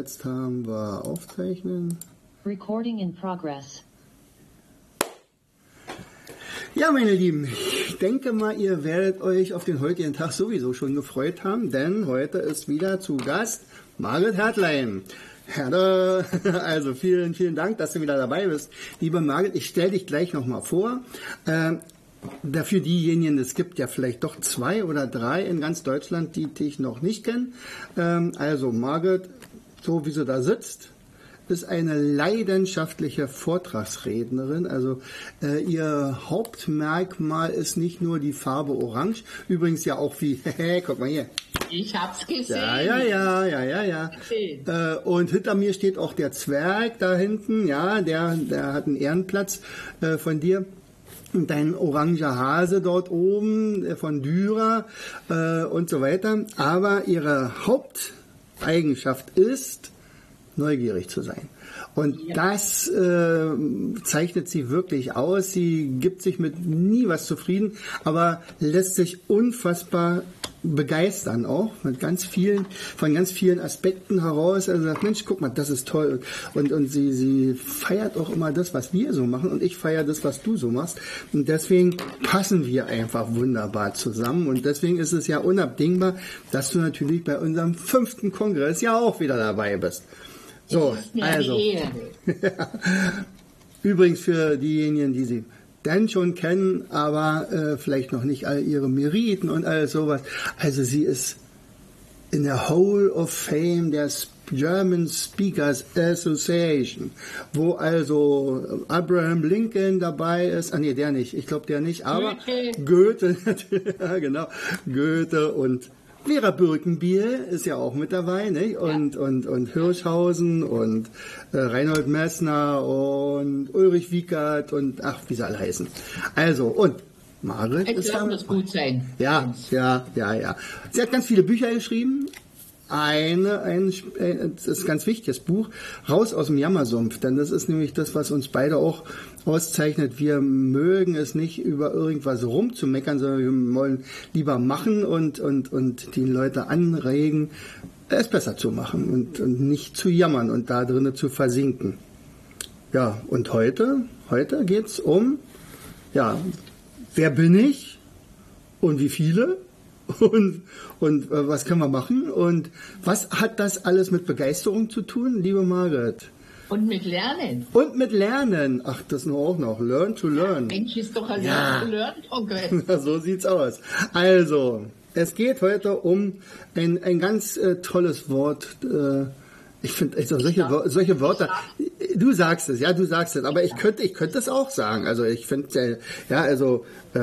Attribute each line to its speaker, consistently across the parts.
Speaker 1: Und jetzt haben wir Aufzeichnen.
Speaker 2: Recording in progress.
Speaker 1: Ja, meine Lieben, ich denke mal, ihr werdet euch auf den heutigen Tag sowieso schon gefreut haben, denn heute ist wieder zu Gast Margret Hertlein. Herr, also vielen, vielen Dank, dass du wieder dabei bist. Liebe Margret, ich stelle dich gleich nochmal vor. Ähm, Dafür diejenigen, es gibt ja vielleicht doch zwei oder drei in ganz Deutschland, die dich noch nicht kennen. Ähm, also Margret, so wie sie da sitzt, ist eine leidenschaftliche Vortragsrednerin. Also äh, ihr Hauptmerkmal ist nicht nur die Farbe Orange, übrigens ja auch wie, guck mal hier.
Speaker 2: Ich hab's gesehen.
Speaker 1: Ja, ja, ja, ja, ja, ja. Äh, und hinter mir steht auch der Zwerg da hinten, ja, der, der hat einen Ehrenplatz äh, von dir. Und dein oranger Hase dort oben äh, von Dürer äh, und so weiter. Aber ihre Haupteigenschaft ist, neugierig zu sein. Und das äh, zeichnet sie wirklich aus. Sie gibt sich mit nie was zufrieden, aber lässt sich unfassbar begeistern auch mit ganz vielen von ganz vielen Aspekten heraus. Also sagt, Mensch, guck mal, das ist toll und und sie sie feiert auch immer das, was wir so machen und ich feiere das, was du so machst und deswegen passen wir einfach wunderbar zusammen und deswegen ist es ja unabdingbar, dass du natürlich bei unserem fünften Kongress ja auch wieder dabei bist. So, also. Übrigens für diejenigen, die sie denn schon kennen, aber äh, vielleicht noch nicht all ihre Meriten und alles sowas. Also sie ist in der Hall of Fame der German Speakers Association, wo also Abraham Lincoln dabei ist. Ah nee, der nicht. Ich glaube der nicht, aber Goethe, ja, genau, Goethe und Vera Birkenbiel ist ja auch mit dabei, nicht? Und, und, und Hirschhausen und äh, Reinhold Messner und Ulrich Wiegert und ach, wie sie alle heißen. Also, und Margret
Speaker 2: Es
Speaker 1: ist da
Speaker 2: muss gut sein.
Speaker 1: ja, ja, ja, ja. Sie hat ganz viele Bücher geschrieben. Eine, ein, äh, das ist ein ganz wichtiges Buch, Raus aus dem Jammersumpf, denn das ist nämlich das, was uns beide auch auszeichnet. Wir mögen es nicht, über irgendwas rumzumeckern, sondern wir wollen lieber machen und, und, und die Leute anregen, es besser zu machen und, und nicht zu jammern und da drinnen zu versinken. Ja, und heute, heute geht's um, ja, wer bin ich? und wie viele und, und äh, was können wir machen und was hat das alles mit Begeisterung zu tun, liebe Margaret?
Speaker 2: Und mit Lernen.
Speaker 1: Und mit Lernen. Ach, das nur auch noch. Learn to learn.
Speaker 2: Mensch, ist doch ein
Speaker 1: Ja.
Speaker 2: Lernkongress.
Speaker 1: Na, so sieht's aus. Also, es geht heute um ein, ein ganz äh, tolles Wort. Äh, ich finde also solche, solche Wörter. Du sagst es, ja, du sagst es. Aber ich könnte, ich könnte es auch sagen. Also ich finde, äh, ja, also, äh,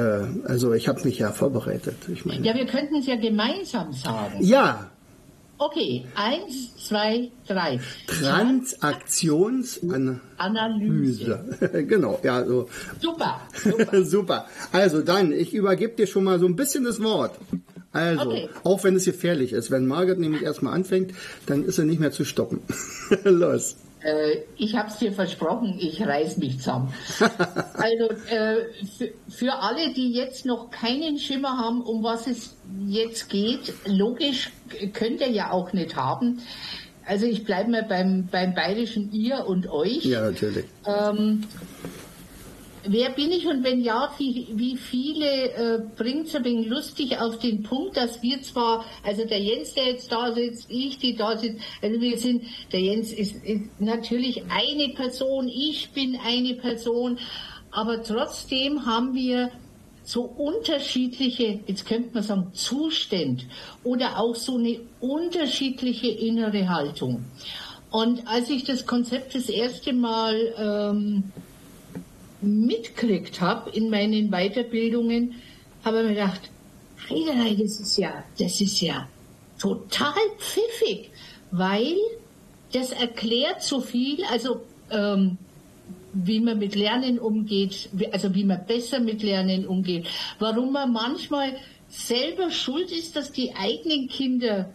Speaker 1: also ich habe mich ja vorbereitet. Ich meine,
Speaker 2: Ja, wir könnten es ja gemeinsam sagen.
Speaker 1: ja,
Speaker 2: Okay, eins, zwei, drei.
Speaker 1: Transaktionsanalyse.
Speaker 2: Analyse.
Speaker 1: genau, ja, so.
Speaker 2: Super, super.
Speaker 1: Super. Also dann, ich übergebe dir schon mal so ein bisschen das Wort. Also,
Speaker 2: Okay.
Speaker 1: auch wenn es gefährlich ist. Wenn Margaret nämlich erstmal anfängt, dann ist er nicht mehr zu stoppen. Los.
Speaker 2: Äh, ich habe es dir versprochen, ich reiß mich zusammen. also äh, für, für alle, die jetzt noch keinen Schimmer haben, um was es jetzt geht, logisch könnt ihr ja auch nicht haben. Also ich bleibe mal beim, beim bayerischen ihr und euch.
Speaker 1: Ja, natürlich.
Speaker 2: Ähm, wer bin ich und wenn ja, wie, wie viele äh, bringt es ein wenig lustig auf den Punkt, dass wir zwar, also der Jens, der jetzt da sitzt, ich, die da sitzt, also wir sind, der Jens ist, ist natürlich eine Person, ich bin eine Person, aber trotzdem haben wir so unterschiedliche, jetzt könnte man sagen, Zustand oder auch so eine unterschiedliche innere Haltung. Und als ich das Konzept das erste Mal ähm, mitkriegt habe in meinen Weiterbildungen, habe ich mir gedacht, Heidelei, das ist ja, das ist ja total pfiffig, weil das erklärt so viel, also ähm, wie man mit Lernen umgeht, also wie man besser mit Lernen umgeht, warum man manchmal selber schuld ist, dass die eigenen Kinder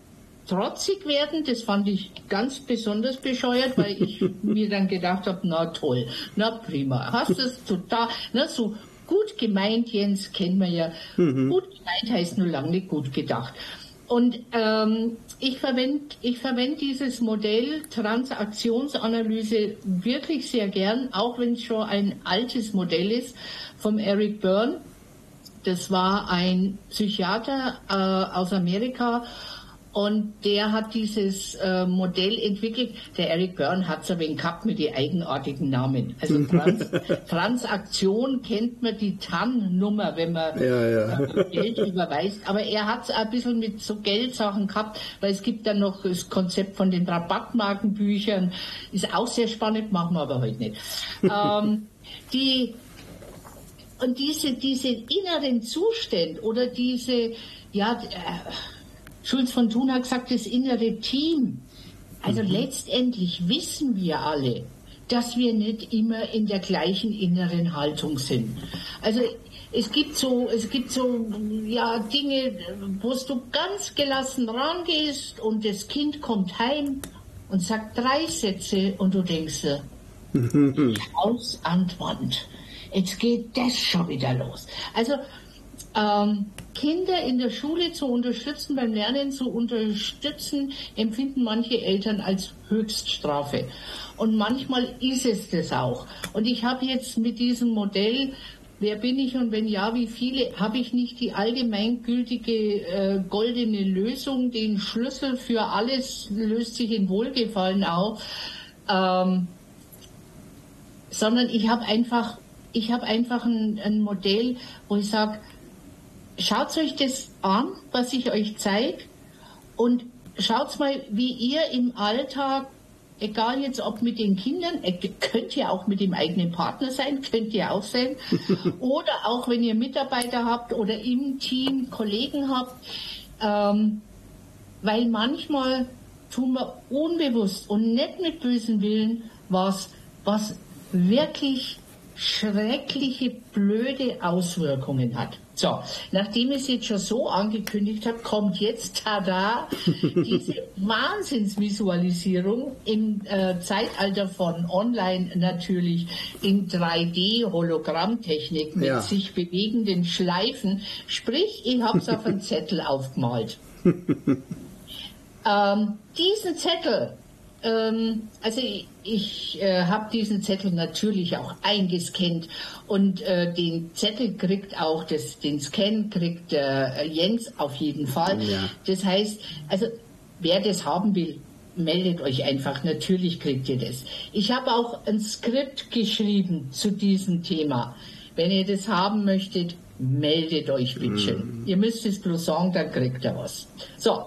Speaker 2: trotzig werden, das fand ich ganz besonders bescheuert, weil ich mir dann gedacht habe, na toll, na prima, hast es total, na so gut gemeint, Jens, kennen wir ja. Mhm. Gut gemeint heißt nur lange nicht gut gedacht. Und ähm, ich verwende ich verwend dieses Modell Transaktionsanalyse wirklich sehr gern, auch wenn es schon ein altes Modell ist, vom Eric Byrne. Das war ein Psychiater äh, aus Amerika und der hat dieses äh, Modell entwickelt. Der Eric Byrne hat es ein wenig gehabt mit den eigenartigen Namen. Also Trans Transaktion kennt man die TAN-Nummer, wenn man ja, ja. Äh, Geld überweist. Aber er hat es ein bisschen mit so Geldsachen gehabt, weil es gibt dann noch das Konzept von den Rabattmarkenbüchern. Ist auch sehr spannend, machen wir aber heute nicht. ähm, die, und diese, diese inneren Zustände oder diese, ja, äh, Schulz von Thun hat gesagt, das innere Team. Also mhm. letztendlich wissen wir alle, dass wir nicht immer in der gleichen inneren Haltung sind. Also es gibt so, es gibt so, ja, Dinge, wo du ganz gelassen rangehst und das Kind kommt heim und sagt drei Sätze und du denkst, aus an Wand. Jetzt geht das schon wieder los. Also ähm, Kinder in der Schule zu unterstützen, beim Lernen zu unterstützen, empfinden manche Eltern als Höchststrafe. Und manchmal ist es das auch. Und ich habe jetzt mit diesem Modell Wer bin ich und wenn ja, wie viele? Habe ich nicht die allgemeingültige äh, goldene Lösung, den Schlüssel für alles löst sich in Wohlgefallen auf, ähm, sondern ich habe einfach, ich habe einfach ein, ein Modell, wo ich sage, schaut euch das an, was ich euch zeige und schaut mal, wie ihr im Alltag, egal jetzt ob mit den Kindern, äh, könnt ihr auch mit dem eigenen Partner sein, könnt ihr auch sein, oder auch wenn ihr Mitarbeiter habt oder im Team Kollegen habt, ähm, weil manchmal tun wir unbewusst und nicht mit bösen Willen was, was wirklich schreckliche, blöde Auswirkungen hat. So, nachdem ich es jetzt schon so angekündigt habe, kommt jetzt, tada, diese Wahnsinnsvisualisierung im äh, Zeitalter von Online natürlich in 3D-Hologrammtechnik mit ja. sich bewegenden Schleifen. Sprich, ich habe es auf einen Zettel aufgemalt. ähm, diesen Zettel ähm, also ich, ich äh, habe diesen Zettel natürlich auch eingescannt und äh, den Zettel kriegt auch, das, den Scan kriegt äh, Jens auf jeden Fall. Ja. Das heißt, also wer das haben will, meldet euch einfach, natürlich kriegt ihr das. Ich habe auch ein Skript geschrieben zu diesem Thema. Wenn ihr das haben möchtet, meldet euch bitte. Mm. Ihr müsst es bloß sagen, dann kriegt ihr was. So,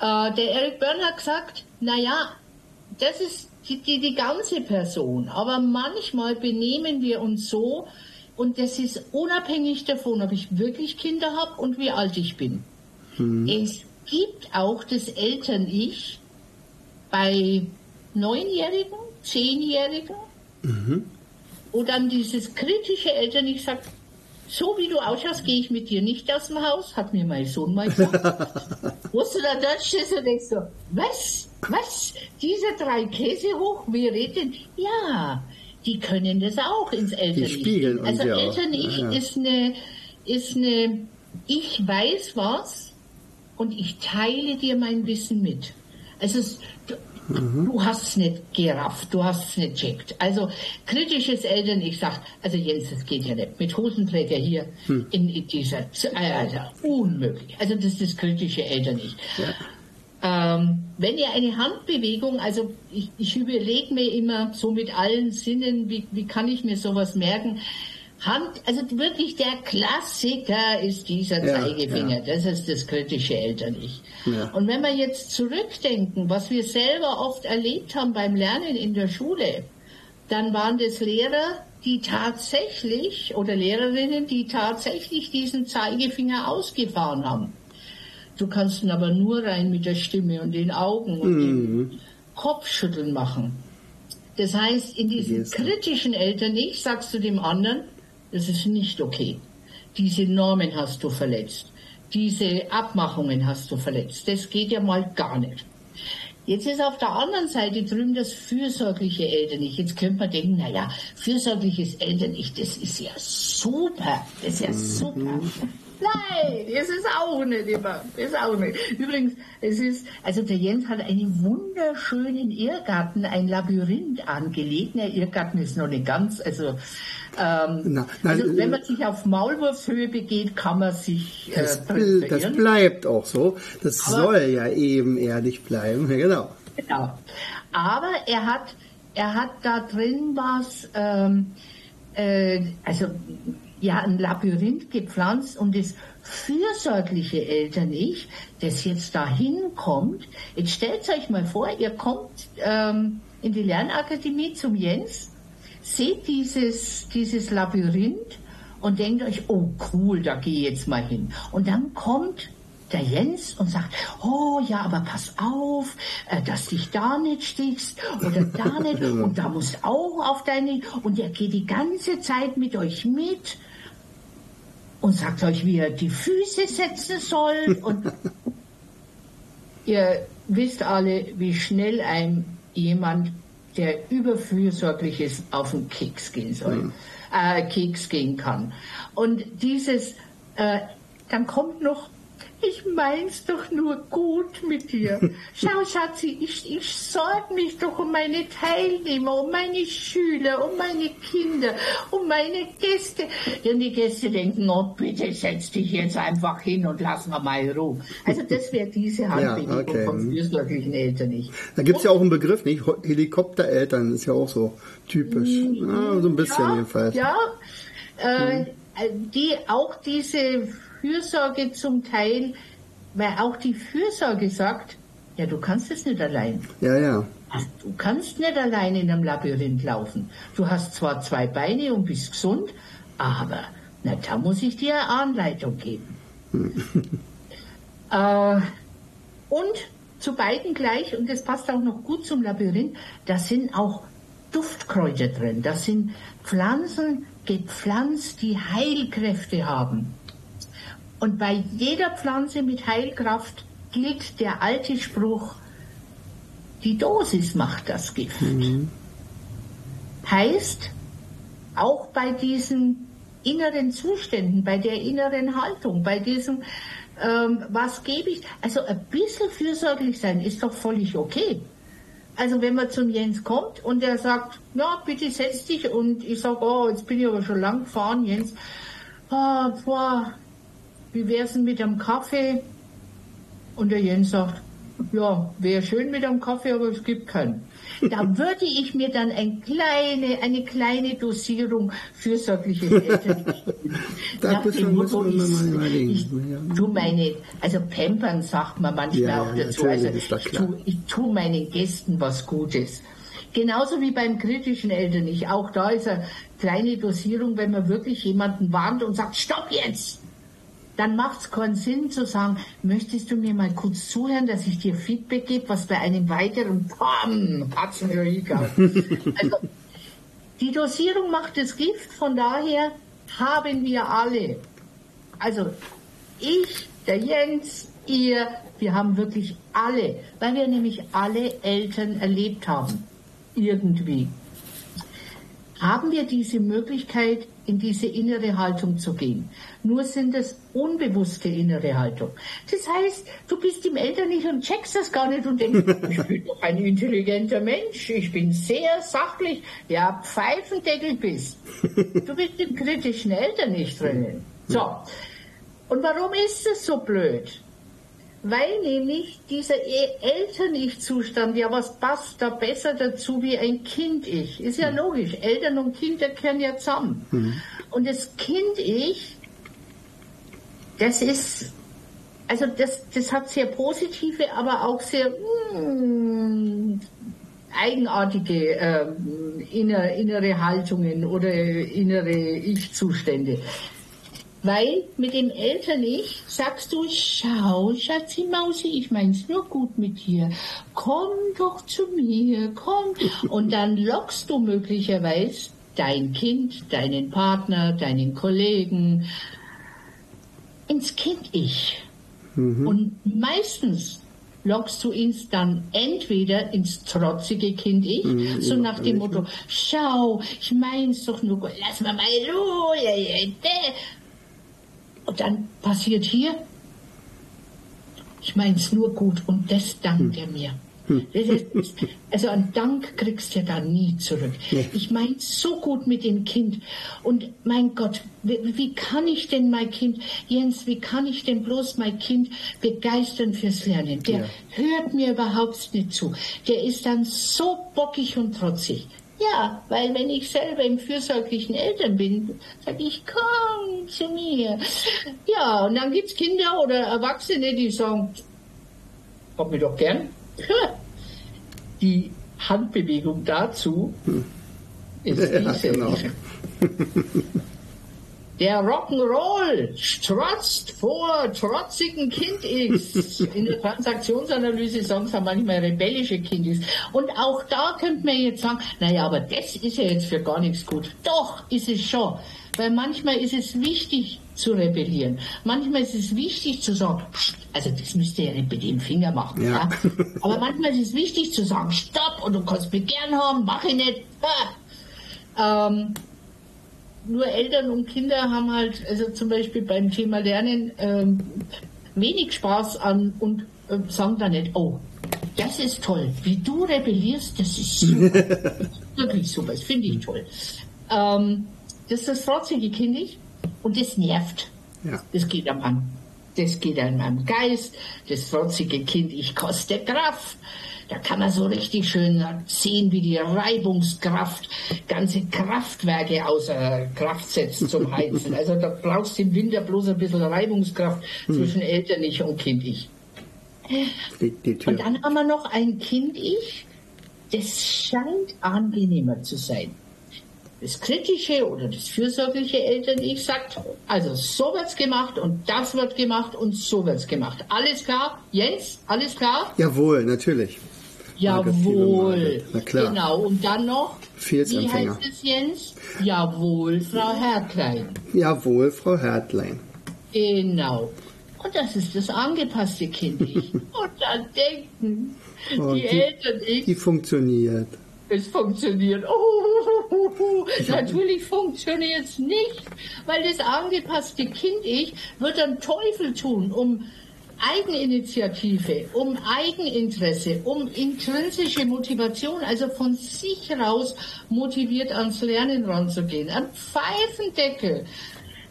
Speaker 2: äh, der Eric Byrne hat gesagt, naja, das ist die, die, die ganze Person, aber manchmal benehmen wir uns so, und das ist unabhängig davon, ob ich wirklich Kinder habe und wie alt ich bin. Mhm. Es gibt auch das Eltern-Ich bei Neunjährigen, Zehnjährigen, mhm. wo dann dieses kritische Eltern-Ich sagt, so wie du ausschaust, gehe ich mit dir nicht aus dem Haus, hat mir mein Sohn mal gesagt. Wusst du da dort stehst und denkst so, was, was, diese drei Käse hoch, wir reden, ja, die können das auch ins Eltern-Ich.
Speaker 1: spiegeln
Speaker 2: Also Eltern-Ich ja, ja. ist eine, ist eine, ich weiß was und ich teile dir mein Wissen mit. Also es, Mhm. Du hast es nicht gerafft, du hast es nicht checkt. Also kritisches Eltern, ich sag, also Jens, das geht ja nicht. Mit Hosenträger hier mhm. in, in, dieser, also unmöglich. Also das ist das kritische Eltern nicht. Ja. Ähm, wenn ihr eine Handbewegung, also ich, ich überlege mir immer so mit allen Sinnen, wie, wie kann ich mir sowas merken? Hand, also wirklich der Klassiker ist dieser ja, Zeigefinger. Ja. Das ist das kritische Eltern-Ich. Ja. Und wenn wir jetzt zurückdenken, was wir selber oft erlebt haben beim Lernen in der Schule, dann waren das Lehrer, die tatsächlich, oder Lehrerinnen, die tatsächlich diesen Zeigefinger ausgefahren haben. Du kannst ihn aber nur rein mit der Stimme und den Augen und mhm. dem Kopfschütteln machen. Das heißt, in diesem kritischen Eltern-Ich sagst du dem anderen, das ist nicht okay. Diese Normen hast du verletzt. Diese Abmachungen hast du verletzt. Das geht ja mal gar nicht. Jetzt ist auf der anderen Seite drüben das fürsorgliche Eltern-Ich. Jetzt könnte man denken, naja, fürsorgliches Eltern-Ich, das ist ja super. Das ist ja super. Nein, es ist auch nicht immer. Ist auch nicht. Übrigens, es ist, also der Jens hat einen wunderschönen Irrgarten, ein Labyrinth angelegt. Der Irrgarten ist noch nicht ganz, also, ähm, na, nein, also wenn man sich auf Maulwurfshöhe begeht, kann man sich
Speaker 1: äh, das, das bleibt auch so. Das Aber, soll ja eben ehrlich bleiben, genau.
Speaker 2: Genau. Aber er hat, er hat da drin was, ähm, äh, also ja ein Labyrinth gepflanzt und das fürsorgliche Eltern-Ich, das jetzt dahin kommt, jetzt stellt euch mal vor, ihr kommt ähm, in die Lernakademie zum Jens, seht dieses, dieses Labyrinth und denkt euch, oh cool, da gehe ich jetzt mal hin. Und dann kommt der Jens und sagt, oh ja, aber pass auf, äh, dass dich da nicht stichst oder da nicht. Und da musst auch auf deine und er geht die ganze Zeit mit euch mit und sagt euch, wie ihr die Füße setzen sollt und ihr wisst alle, wie schnell ein jemand, der überfürsorglich ist, auf den Keks gehen soll, mhm. äh, Keks gehen kann. Und dieses, äh, dann kommt noch ich mein's doch nur gut mit dir. Schau, Schatzi, ich, ich sorge mich doch um meine Teilnehmer, um meine Schüler, um meine Kinder, um meine Gäste. Und die Gäste denken, oh, bitte setz dich jetzt einfach hin und lass mal mal Ruhe. Also das wäre diese Handbewegung ja, okay. von fürsorglichen Eltern nicht.
Speaker 1: Da gibt's ja auch einen Begriff, nicht? Helikoptereltern ist ja auch so typisch. Ja, so ein bisschen
Speaker 2: ja,
Speaker 1: jedenfalls.
Speaker 2: Ja, äh, die auch diese Fürsorge zum Teil, weil auch die Fürsorge sagt, ja, du kannst es nicht allein.
Speaker 1: Ja, ja.
Speaker 2: Du kannst nicht allein in einem Labyrinth laufen. Du hast zwar zwei Beine und bist gesund, aber na, da muss ich dir eine Anleitung geben. äh, und zu beiden gleich, und das passt auch noch gut zum Labyrinth, da sind auch Duftkräuter drin. Das sind Pflanzen gepflanzt, die Heilkräfte haben. Und bei jeder Pflanze mit Heilkraft gilt der alte Spruch, die Dosis macht das Gift. Mhm. Heißt, auch bei diesen inneren Zuständen, bei der inneren Haltung, bei diesem, ähm, was gebe ich, also ein bisschen fürsorglich sein ist doch völlig okay. Also wenn man zum Jens kommt und er sagt, ja, bitte setz dich und ich sage, oh, jetzt bin ich aber schon lang gefahren, Jens, oh, boah, wie wär's denn mit einem Kaffee? Und der Jens sagt, ja, wäre schön mit einem Kaffee, aber es gibt keinen. Da würde ich mir dann ein kleine, eine kleine Dosierung fürsorgliches Eltern
Speaker 1: Da muss man ich, mal überlegen.
Speaker 2: Ich, ich tu meine, also Pampern sagt man manchmal ja, auch dazu. Also ich tu, ich tu meinen Gästen was Gutes. Genauso wie beim kritischen Eltern nicht. Auch da ist eine kleine Dosierung, wenn man wirklich jemanden warnt und sagt, stopp jetzt! Dann macht es keinen Sinn zu sagen, möchtest du mir mal kurz zuhören, dass ich dir Feedback gebe, was bei einem weiteren Pam, Patzen Also, die Dosierung macht das Gift, von daher haben wir alle, also ich, der Jens, ihr, wir haben wirklich alle, weil wir nämlich alle Eltern erlebt haben, irgendwie, haben wir diese Möglichkeit, in diese innere Haltung zu gehen. Nur sind es unbewusste innere Haltung. Das heißt, du bist im Eltern nicht und checkst das gar nicht und denkst, ich bin doch ein intelligenter Mensch, ich bin sehr sachlich, ja, Pfeifendeckel bist. Du bist im kritischen Eltern nicht drinnen. So. Und warum ist es so blöd? Weil nämlich dieser e- Eltern-Ich-Zustand, ja, was passt da besser dazu wie ein Kind-Ich? Ist ja mhm. logisch. Eltern und Kinder gehören ja zusammen. Mhm. Und das Kind-Ich, das ist, also das, das hat sehr positive, aber auch sehr, mm, eigenartige äh, innere, innere Haltungen oder innere Ich-Zustände. Weil mit dem Eltern-Ich sagst du, schau, Schatzi Mausi, ich mein's nur gut mit dir. Komm doch zu mir, komm. Und dann lockst du möglicherweise dein Kind, deinen Partner, deinen Kollegen ins Kind-Ich. Mhm. Und meistens lockst du ihn dann entweder ins trotzige Kind ich, mhm, so nach dem Motto, schau, ich mein's doch nur, lass mal mal Ruhe. Und dann passiert hier, ich mein's nur gut und das dankt er mir. Ist, also einen Dank kriegst du ja da nie zurück. Nee. Ich meine so gut mit dem Kind. Und mein Gott, wie, wie, kann ich denn mein Kind, Jens, wie kann ich denn bloß mein Kind begeistern fürs Lernen? Der ja. hört mir überhaupt nicht zu. Der ist dann so bockig und trotzig. Ja, weil wenn ich selber im fürsorglichen Eltern bin, sage ich, komm zu mir. Ja, und dann gibt es Kinder oder Erwachsene, die sagen, hab mich doch gern. Die Handbewegung dazu hm. ist diese. Ja, genau. Der Rock'n'Roll strotzt vor trotzigen Kind-X. In der Transaktionsanalyse sagen sie manchmal rebellische Kind-X. Und auch da könnte man jetzt sagen, naja, aber das ist ja jetzt für gar nichts gut. Doch, ist es schon. Weil manchmal ist es wichtig zu rebellieren. Manchmal ist es wichtig zu sagen, also das müsst ihr ja nicht mit dem Finger machen. Ja. ja? Aber manchmal ist es wichtig zu sagen, stopp und du kannst mich gern haben, mach ich nicht. Ähm, nur Eltern und Kinder haben halt, also zum Beispiel beim Thema Lernen, ähm, wenig Spaß an und äh, sagen dann nicht, oh, das ist toll, wie du rebellierst, das ist super. Wirklich super, das finde ich toll. Ähm, das ist das trotzige Kind ich und das nervt. Ja. Das geht am an. Das geht an meinem Geist, das trotzige Kind, ich koste Kraft. Da kann man so richtig schön sehen, wie die Reibungskraft ganze Kraftwerke außer Kraft setzt zum Heizen. Also da brauchst du im Winter bloß ein bisschen Reibungskraft hm. zwischen Eltern-Ich und Kind-Ich. Und dann haben wir noch ein Kind-Ich, das scheint angenehmer zu sein das kritische oder das fürsorgliche Eltern-Ich sagt, also so wird's gemacht und das wird gemacht und so wird's gemacht. Alles klar? Jens, alles klar?
Speaker 1: Jawohl, natürlich.
Speaker 2: Jawohl. Na klar. Genau. Und dann noch, wie heißt es, Jens? Jawohl, Frau Hertlein.
Speaker 1: Jawohl, Frau Hertlein.
Speaker 2: Genau. Und das ist das angepasste Kind. Ich. und dann denken oh, die, die Eltern ich.
Speaker 1: Die funktioniert.
Speaker 2: Es funktioniert. Oh, natürlich funktioniert es nicht, weil das angepasste Kind-Ich wird dann Teufel tun, um Eigeninitiative, um Eigeninteresse, um intrinsische Motivation, also von sich raus motiviert ans Lernen ranzugehen. Ein Pfeifendeckel.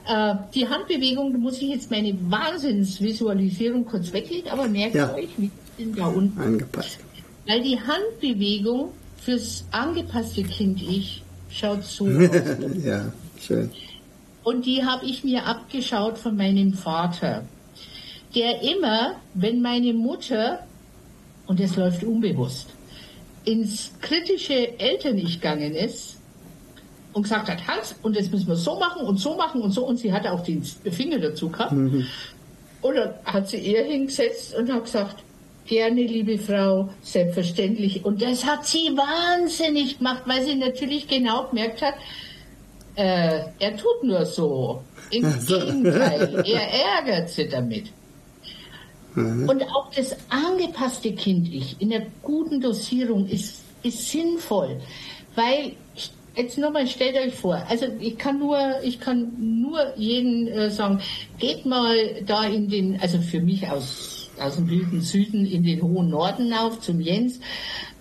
Speaker 2: Äh, die Handbewegung, da muss ich jetzt meine Wahnsinnsvisualisierung kurz weglegen, aber merkt ja. euch, wie sind da unten.
Speaker 1: Angepasst.
Speaker 2: Weil die Handbewegung fürs angepasste Kind-Ich schaut so aus.
Speaker 1: ja, schön.
Speaker 2: Und die habe ich mir abgeschaut von meinem Vater, der immer, wenn meine Mutter, und das läuft unbewusst, ins kritische Eltern-Ich gegangen ist und gesagt hat, Hans, und das müssen wir so machen und so machen und so, und sie hatte auch den Finger dazu gehabt. Mhm. Und dann hat sie eher hingesetzt und hat gesagt, Gerne, liebe Frau, selbstverständlich. Und das hat sie wahnsinnig gemacht, weil sie natürlich genau gemerkt hat, äh, er tut nur so. Im Gegenteil, er ärgert sie damit. Mhm. Und auch das angepasste Kindlich in der guten Dosierung ist, ist sinnvoll, weil jetzt nochmal stellt euch vor, also ich kann nur, ich kann nur jeden äh, sagen, geht mal da in den, also für mich aus aus dem wilden Süden in den hohen Norden auf zum Jens.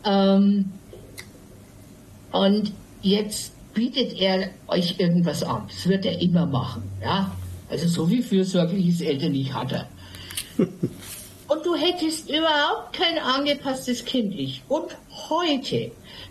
Speaker 2: Ähm, und jetzt bietet er euch irgendwas an. Das wird er immer machen. Ja? Also so wie fürsorgliches Eltern nicht hat er. Und du hättest überhaupt kein angepasstes Kind. Ich. Und heute,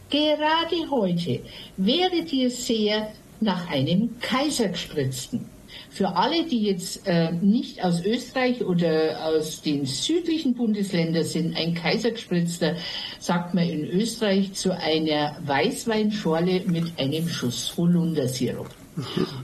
Speaker 2: gerade heute, wäre dir sehr nach einem Kaisergespritzten. Für alle, die jetzt äh, nicht aus Österreich oder aus den südlichen Bundesländern sind, ein Kaisergespritzter sagt man in Österreich zu einer Weißweinschorle mit einem Schuss Holundersirup.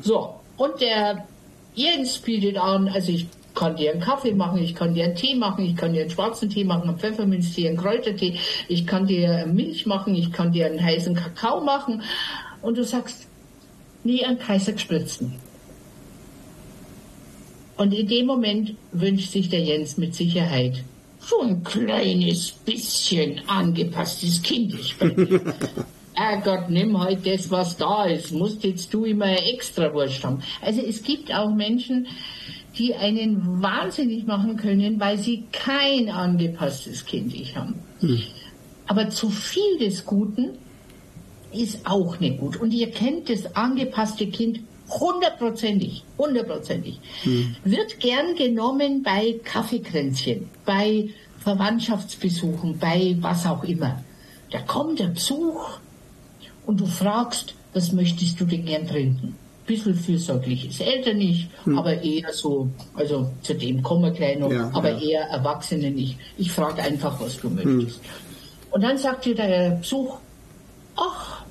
Speaker 2: So, und der Jens bietet an, also ich kann dir einen Kaffee machen, ich kann dir einen Tee machen, ich kann dir einen schwarzen Tee machen, einen Pfefferminztee, einen Kräutertee, ich kann dir Milch machen, ich kann dir einen heißen Kakao machen. Und du sagst, nee, einen Kaisergespritzten. Und in dem Moment wünscht sich der Jens mit Sicherheit so ein kleines bisschen angepasstes Kind. Ich bin, Gott, nimm halt das, was da ist. Musst jetzt du immer extra Wurst haben. Also es gibt auch Menschen, die einen wahnsinnig machen können, weil sie kein angepasstes Kind haben. Hm. Aber zu viel des Guten ist auch nicht gut. Und ihr kennt das angepasste Kind hundertprozentig, hundertprozentig. Hm. Wird gern genommen bei Kaffeekränzchen, bei Verwandtschaftsbesuchen, bei was auch immer. Da kommt der Besuch und du fragst, was möchtest du denn gern trinken? Bisschen fürsorglich ist älter nicht, hm. aber eher so, also zu dem kommen wir gleich noch, ja, aber ja. eher Erwachsene nicht. Ich frage einfach, was du möchtest. Hm. Und dann sagt dir der Besuch, ach,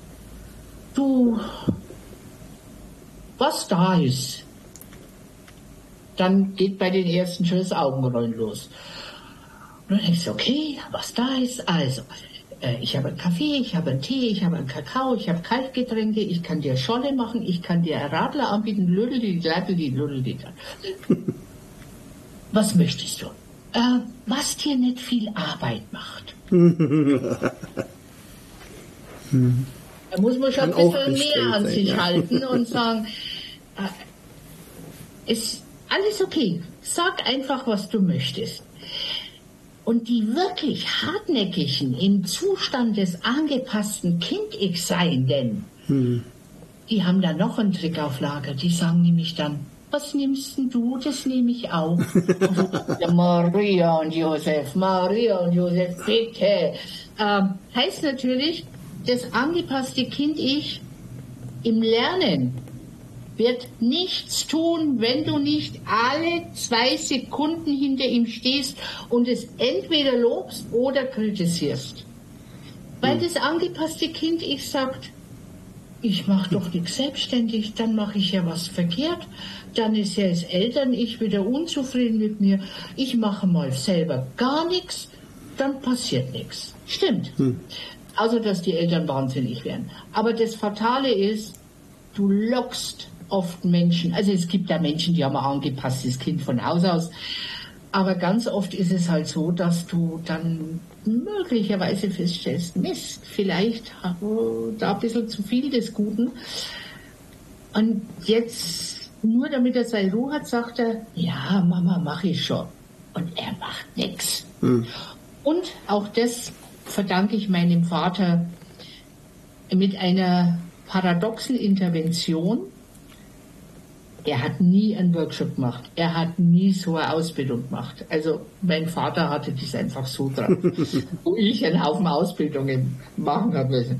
Speaker 2: du, was da ist, dann geht bei den ersten schon das Augenrollen los. Und dann denkst du, okay, was da ist, also, ich habe einen Kaffee, ich habe einen Tee, ich habe einen Kakao, ich habe Kaltgetränke, ich kann dir Scholle machen, ich kann dir Radler anbieten, Lüdeli, Lüdeli, Lüdeli. Was möchtest du? Äh, was dir nicht viel Arbeit macht. da muss man schon ein bisschen mehr an sich ja. halten und sagen, äh, ist alles okay. Sag einfach, was du möchtest. Und die wirklich hartnäckigen, im Zustand des angepassten Kind-Ich Seienden, hm. die haben da noch einen Trick auf Lager. Die sagen nämlich dann, was nimmst denn du? Das nehme ich auch. ja, Maria und Josef, Maria und Josef, bitte. Ähm, heißt natürlich, das angepasste Kind-Ich im Lernen wird nichts tun, wenn du nicht alle zwei Sekunden hinter ihm stehst und es entweder lobst oder kritisierst. Weil hm. das angepasste Kind ich sagt, ich mache doch nichts selbstständig, dann mache ich ja was verkehrt, dann ist ja das Eltern-Ich wieder unzufrieden mit mir, ich mache mal selber gar nichts, dann passiert nichts. Stimmt. Hm. Also, dass die Eltern wahnsinnig werden. Aber das Fatale ist, du lockst oft Menschen, also es gibt ja Menschen, die haben ein angepasstes Kind von Haus aus, aber ganz oft ist es halt so, dass du dann möglicherweise feststellst, Mist, vielleicht da ein bisschen zu viel des Guten. Und jetzt, nur damit er seine Ruhe hat, sagt er, ja, Mama, mache ich schon. Und er macht nichts. Hm. Und auch das verdanke ich meinem Vater mit einer paradoxen Intervention. Er hat nie einen Workshop gemacht. Er hat nie so eine Ausbildung gemacht. Also mein Vater hatte das einfach so dran, wo ich einen Haufen Ausbildungen machen habe müssen.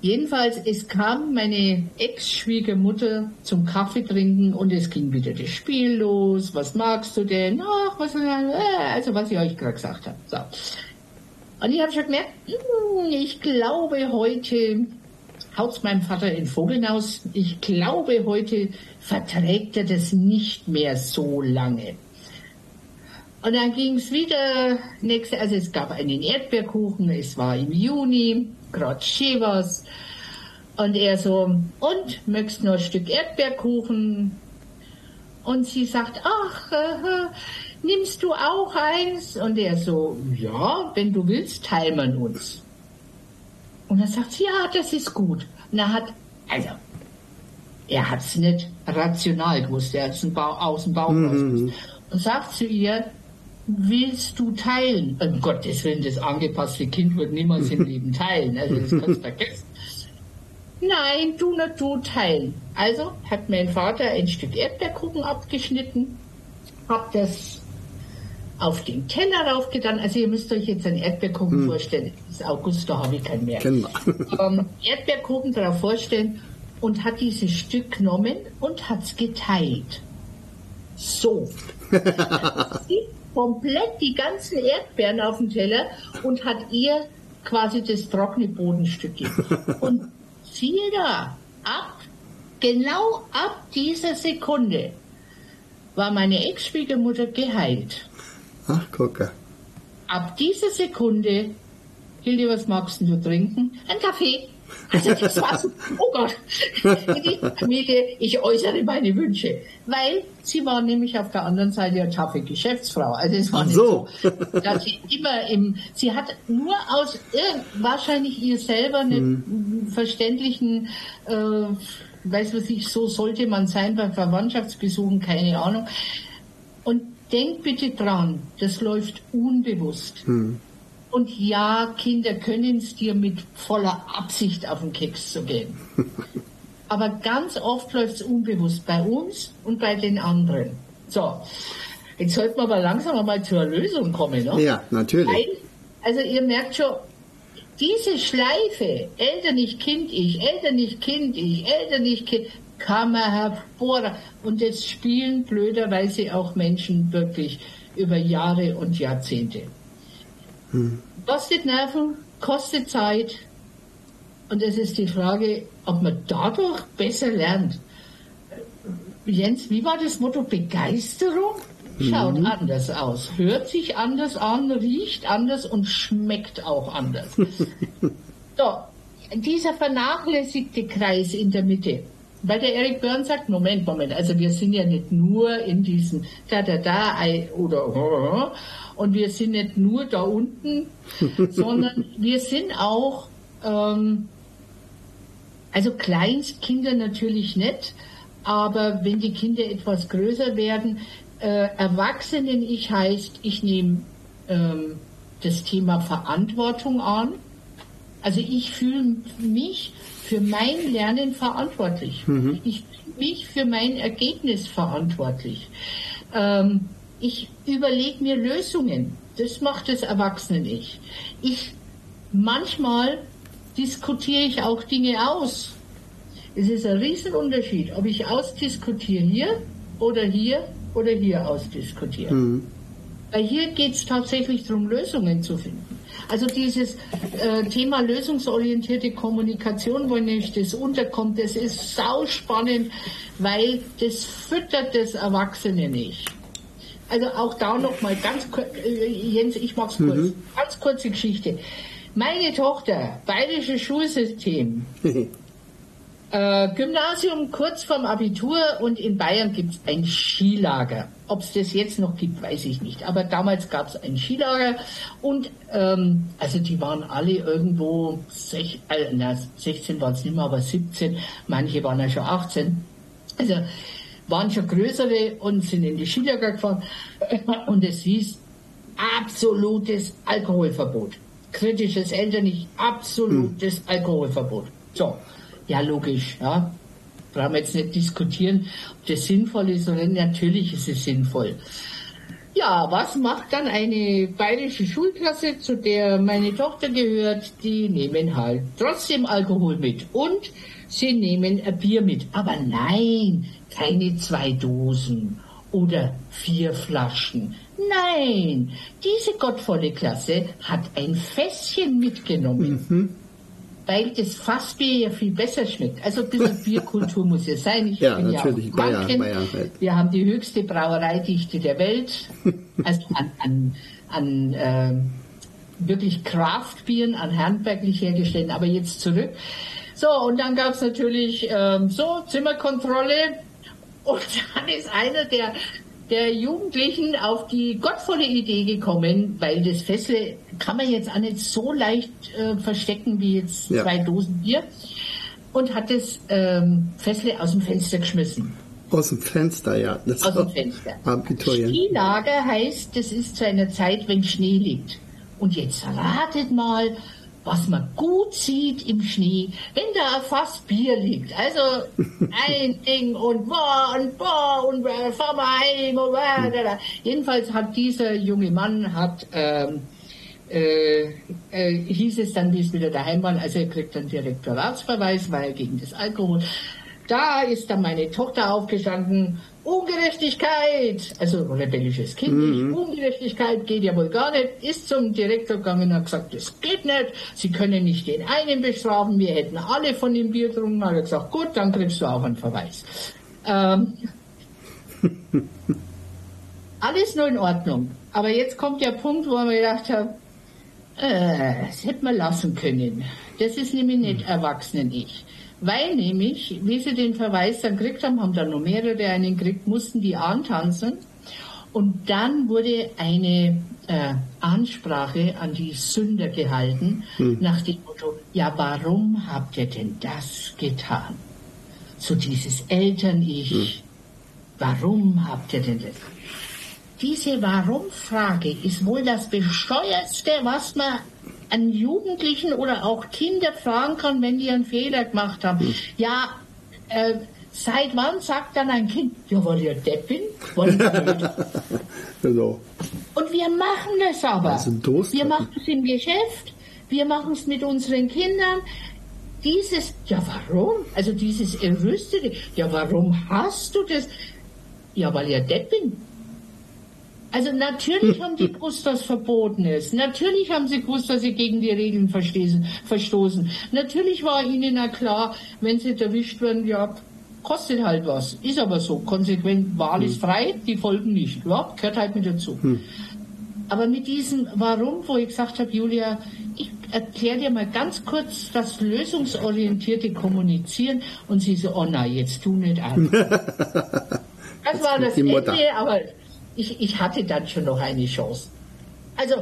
Speaker 2: Jedenfalls, es kam meine Ex-Schwiegermutter zum Kaffee trinken und es ging wieder das Spiel los. Was magst du denn? Ach, was, äh, also was ich euch gerade gesagt habe. So. Und ich habe schon gemerkt, hm, ich glaube heute haut meinem Vater in Vogelnaus. Ich glaube, heute verträgt er das nicht mehr so lange. Und dann ging es wieder, nächste, also es gab einen Erdbeerkuchen, es war im Juni, gerade Schevers. Und er so, und, möchtest noch ein Stück Erdbeerkuchen? Und sie sagt, ach, äh, nimmst du auch eins? Und er so, ja, wenn du willst, teilen wir uns. Und dann sagt sie, ja, das ist gut. Und er hat, also, er hat es nicht rational gewusst, er hat es aus dem Bauch mhm. Und sagt zu ihr, willst du teilen? Um Gottes Willen, das angepasste Kind wird niemals im Leben teilen. Also das kannst du vergessen. Nein, du nicht du teilen. Also hat mein Vater ein Stück Erdbeerkuchen abgeschnitten, hat das auf den Teller raufgetan. Also ihr müsst euch jetzt einen Erdbeerkuchen hm. vorstellen. Es ist August, da habe ich keinen mehr. Genau. ähm, Erdbeerkuchen darauf vorstellen und hat dieses Stück genommen und hat es geteilt. So. Komplett die ganzen Erdbeeren auf dem Teller und hat ihr quasi das trockene Bodenstück gegeben. Und siehe da, ab, genau ab dieser Sekunde war meine Ex-Schwiegermutter geheilt.
Speaker 1: Ach, gucke.
Speaker 2: Ab dieser Sekunde, Hilde, was magst du trinken? Ein Kaffee. Also das war so, oh Gott, Familie, ich äußere meine Wünsche. Weil sie war nämlich auf der anderen Seite eine taffe Geschäftsfrau. Also es war nicht
Speaker 1: so.
Speaker 2: so, dass sie immer im, sie hat nur aus, wahrscheinlich ihr selber einen verständlichen, äh, weiß was ich, so sollte man sein bei Verwandtschaftsbesuchen, keine Ahnung. Und denk bitte dran, das läuft unbewusst. Und ja, Kinder können es dir mit voller Absicht auf den Keks zu gehen. Aber ganz oft läuft es unbewusst bei uns und bei den anderen. So, jetzt sollten wir aber langsam mal zur Lösung kommen. Ne?
Speaker 1: Ja, natürlich.
Speaker 2: Weil, also ihr merkt schon, diese Schleife, Eltern nicht Kind ich, Eltern nicht Kind ich, Eltern nicht Kind, kann man hervor. Und das spielen blöderweise auch Menschen wirklich über Jahre und Jahrzehnte. Kostet Nerven, kostet Zeit. Und es ist die Frage, ob man dadurch besser lernt. Jens, wie war das Motto? Begeisterung? Schaut anders aus, hört sich anders an, riecht anders und schmeckt auch anders. so, dieser vernachlässigte Kreis in der Mitte. Weil der Eric Byrne sagt, Moment, Moment, also wir sind ja nicht nur in diesem da da da oder und wir sind nicht nur da unten, sondern wir sind auch ähm, also Kleinstkinder natürlich nicht, aber wenn die Kinder etwas größer werden, äh, Erwachsenen-Ich heißt, ich nehme ähm, das Thema Verantwortung an. Also ich fühle mich für mein Lernen verantwortlich. Ich fühle mich für mein Ergebnis verantwortlich. Ähm, ich überlege mir Lösungen. Das macht das Erwachsenen-Ich. Ich manchmal diskutiere ich auch Dinge aus. Es ist ein Riesenunterschied, ob ich ausdiskutiere hier oder hier oder hier ausdiskutiere. Weil hier geht es tatsächlich darum, Lösungen zu finden. Also dieses äh, Thema lösungsorientierte Kommunikation, wo nämlich das unterkommt, das ist sauspannend, weil das füttert das Erwachsene nicht. Also auch da noch mal ganz kurz, äh, Jens, ich mach's kurz, ganz kurze Geschichte. Meine Tochter, bayerisches Schulsystem, äh, Gymnasium kurz vorm Abitur und in Bayern gibt's ein Skilager. Ob es das jetzt noch gibt, weiß ich nicht. Aber damals gab's ein Skilager und ähm, also die waren alle irgendwo, sech, äh, na, 16 waren es nicht mehr, aber 17, manche waren ja schon 18. Also waren schon größere und sind in die Skilager gefahren und es hieß absolutes Alkoholverbot. Kritisches Elternich, absolutes Alkoholverbot. So, ja logisch, ja. Brauchen wir jetzt nicht diskutieren, ob das sinnvoll ist oder. Natürlich ist es sinnvoll. Ja, was macht dann eine bayerische Schulklasse, zu der meine Tochter gehört? Die nehmen halt trotzdem Alkohol mit und sie nehmen ein Bier mit. Aber nein, keine zwei Dosen oder vier Flaschen. Nein, diese gottvolle Klasse hat ein Fässchen mitgenommen. Weil das Fassbier ja viel besser schmeckt. Also ein bisschen Bierkultur muss ja sein. Ich
Speaker 1: Ja,
Speaker 2: bin
Speaker 1: natürlich.
Speaker 2: Ja auch
Speaker 1: Bayern,
Speaker 2: Franken.
Speaker 1: Bayern halt.
Speaker 2: Wir haben die höchste Brauereidichte der Welt. Also an, an, an ähm, wirklich Craftbieren, an handwerklich hergestellten. Aber jetzt zurück. So, und dann gab es natürlich ähm, so Zimmerkontrolle. Und dann ist einer der, der Jugendlichen auf die gottvolle Idee gekommen, weil das Fessle kann man jetzt auch nicht so leicht äh, verstecken wie jetzt
Speaker 1: Ja.
Speaker 2: zwei Dosen Bier. Und hat das ähm, Fessle aus dem Fenster geschmissen.
Speaker 1: Aus dem Fenster, ja. Das
Speaker 2: Aus dem Fenster.
Speaker 1: Abiturient.
Speaker 2: Skilager heißt, das ist zu einer Zeit, wenn Schnee liegt. Und jetzt ratet mal, was man gut sieht im Schnee, wenn da ein Fass Bier liegt. Also ein Ding und boah und boah und äh, fahr mal heim und boah, da, da. Jedenfalls hat dieser junge Mann hat ähm, äh, äh, hieß es dann, wie es wieder daheim war, also er kriegt dann Direktoratsverweis, weil gegen das Alkohol. Da ist dann meine Tochter aufgestanden, Ungerechtigkeit, also rebellisches Kind, mhm. Ungerechtigkeit geht ja wohl gar nicht, ist zum Direktor gegangen und hat gesagt, das geht nicht, Sie können nicht den einen bestrafen, wir hätten alle von dem Bier getrunken, hat er gesagt, gut, dann kriegst du auch einen Verweis. Ähm, alles nur in Ordnung. Aber jetzt kommt der Punkt, wo man gedacht hat, äh, das hätte man lassen können. Das ist nämlich nicht hm. Erwachsenen-Ich. Weil nämlich, wie sie den Verweis dann gekriegt haben, haben dann noch mehrere einen gekriegt, mussten die antanzen. Und dann wurde eine äh, Ansprache an die Sünder gehalten, hm. nach dem Motto, ja, warum habt ihr denn das getan? So dieses Eltern-Ich, hm. warum habt ihr denn das? Diese Warum-Frage ist wohl das Bescheuertste, was man an Jugendlichen oder auch Kinder fragen kann, wenn die einen Fehler gemacht haben. Hm. Ja, äh, seit wann sagt dann ein Kind, ja, weil ihr Depp bin? genau. Und wir machen das aber. Also wir machen es im Geschäft, wir machen es mit unseren Kindern. Dieses, ja warum? Also dieses Errüstete, ja warum hast du das? Ja, weil ihr Depp bin. Also natürlich haben die gewusst, was verboten ist. Natürlich haben sie gewusst, dass sie gegen die Regeln verstoßen. Natürlich war ihnen ja klar, wenn sie erwischt werden, ja, kostet halt was. Ist aber so. Konsequent, Wahl ist hm. frei, die folgen nicht. Ja, gehört halt mit dazu. Hm. Aber mit diesem Warum, wo ich gesagt habe, Julia, ich erkläre dir mal ganz kurz das lösungsorientierte Kommunizieren und sie so, oh nein, jetzt tu nicht an. Das war das Ende, aber ich, ich hatte dann schon noch eine Chance. Also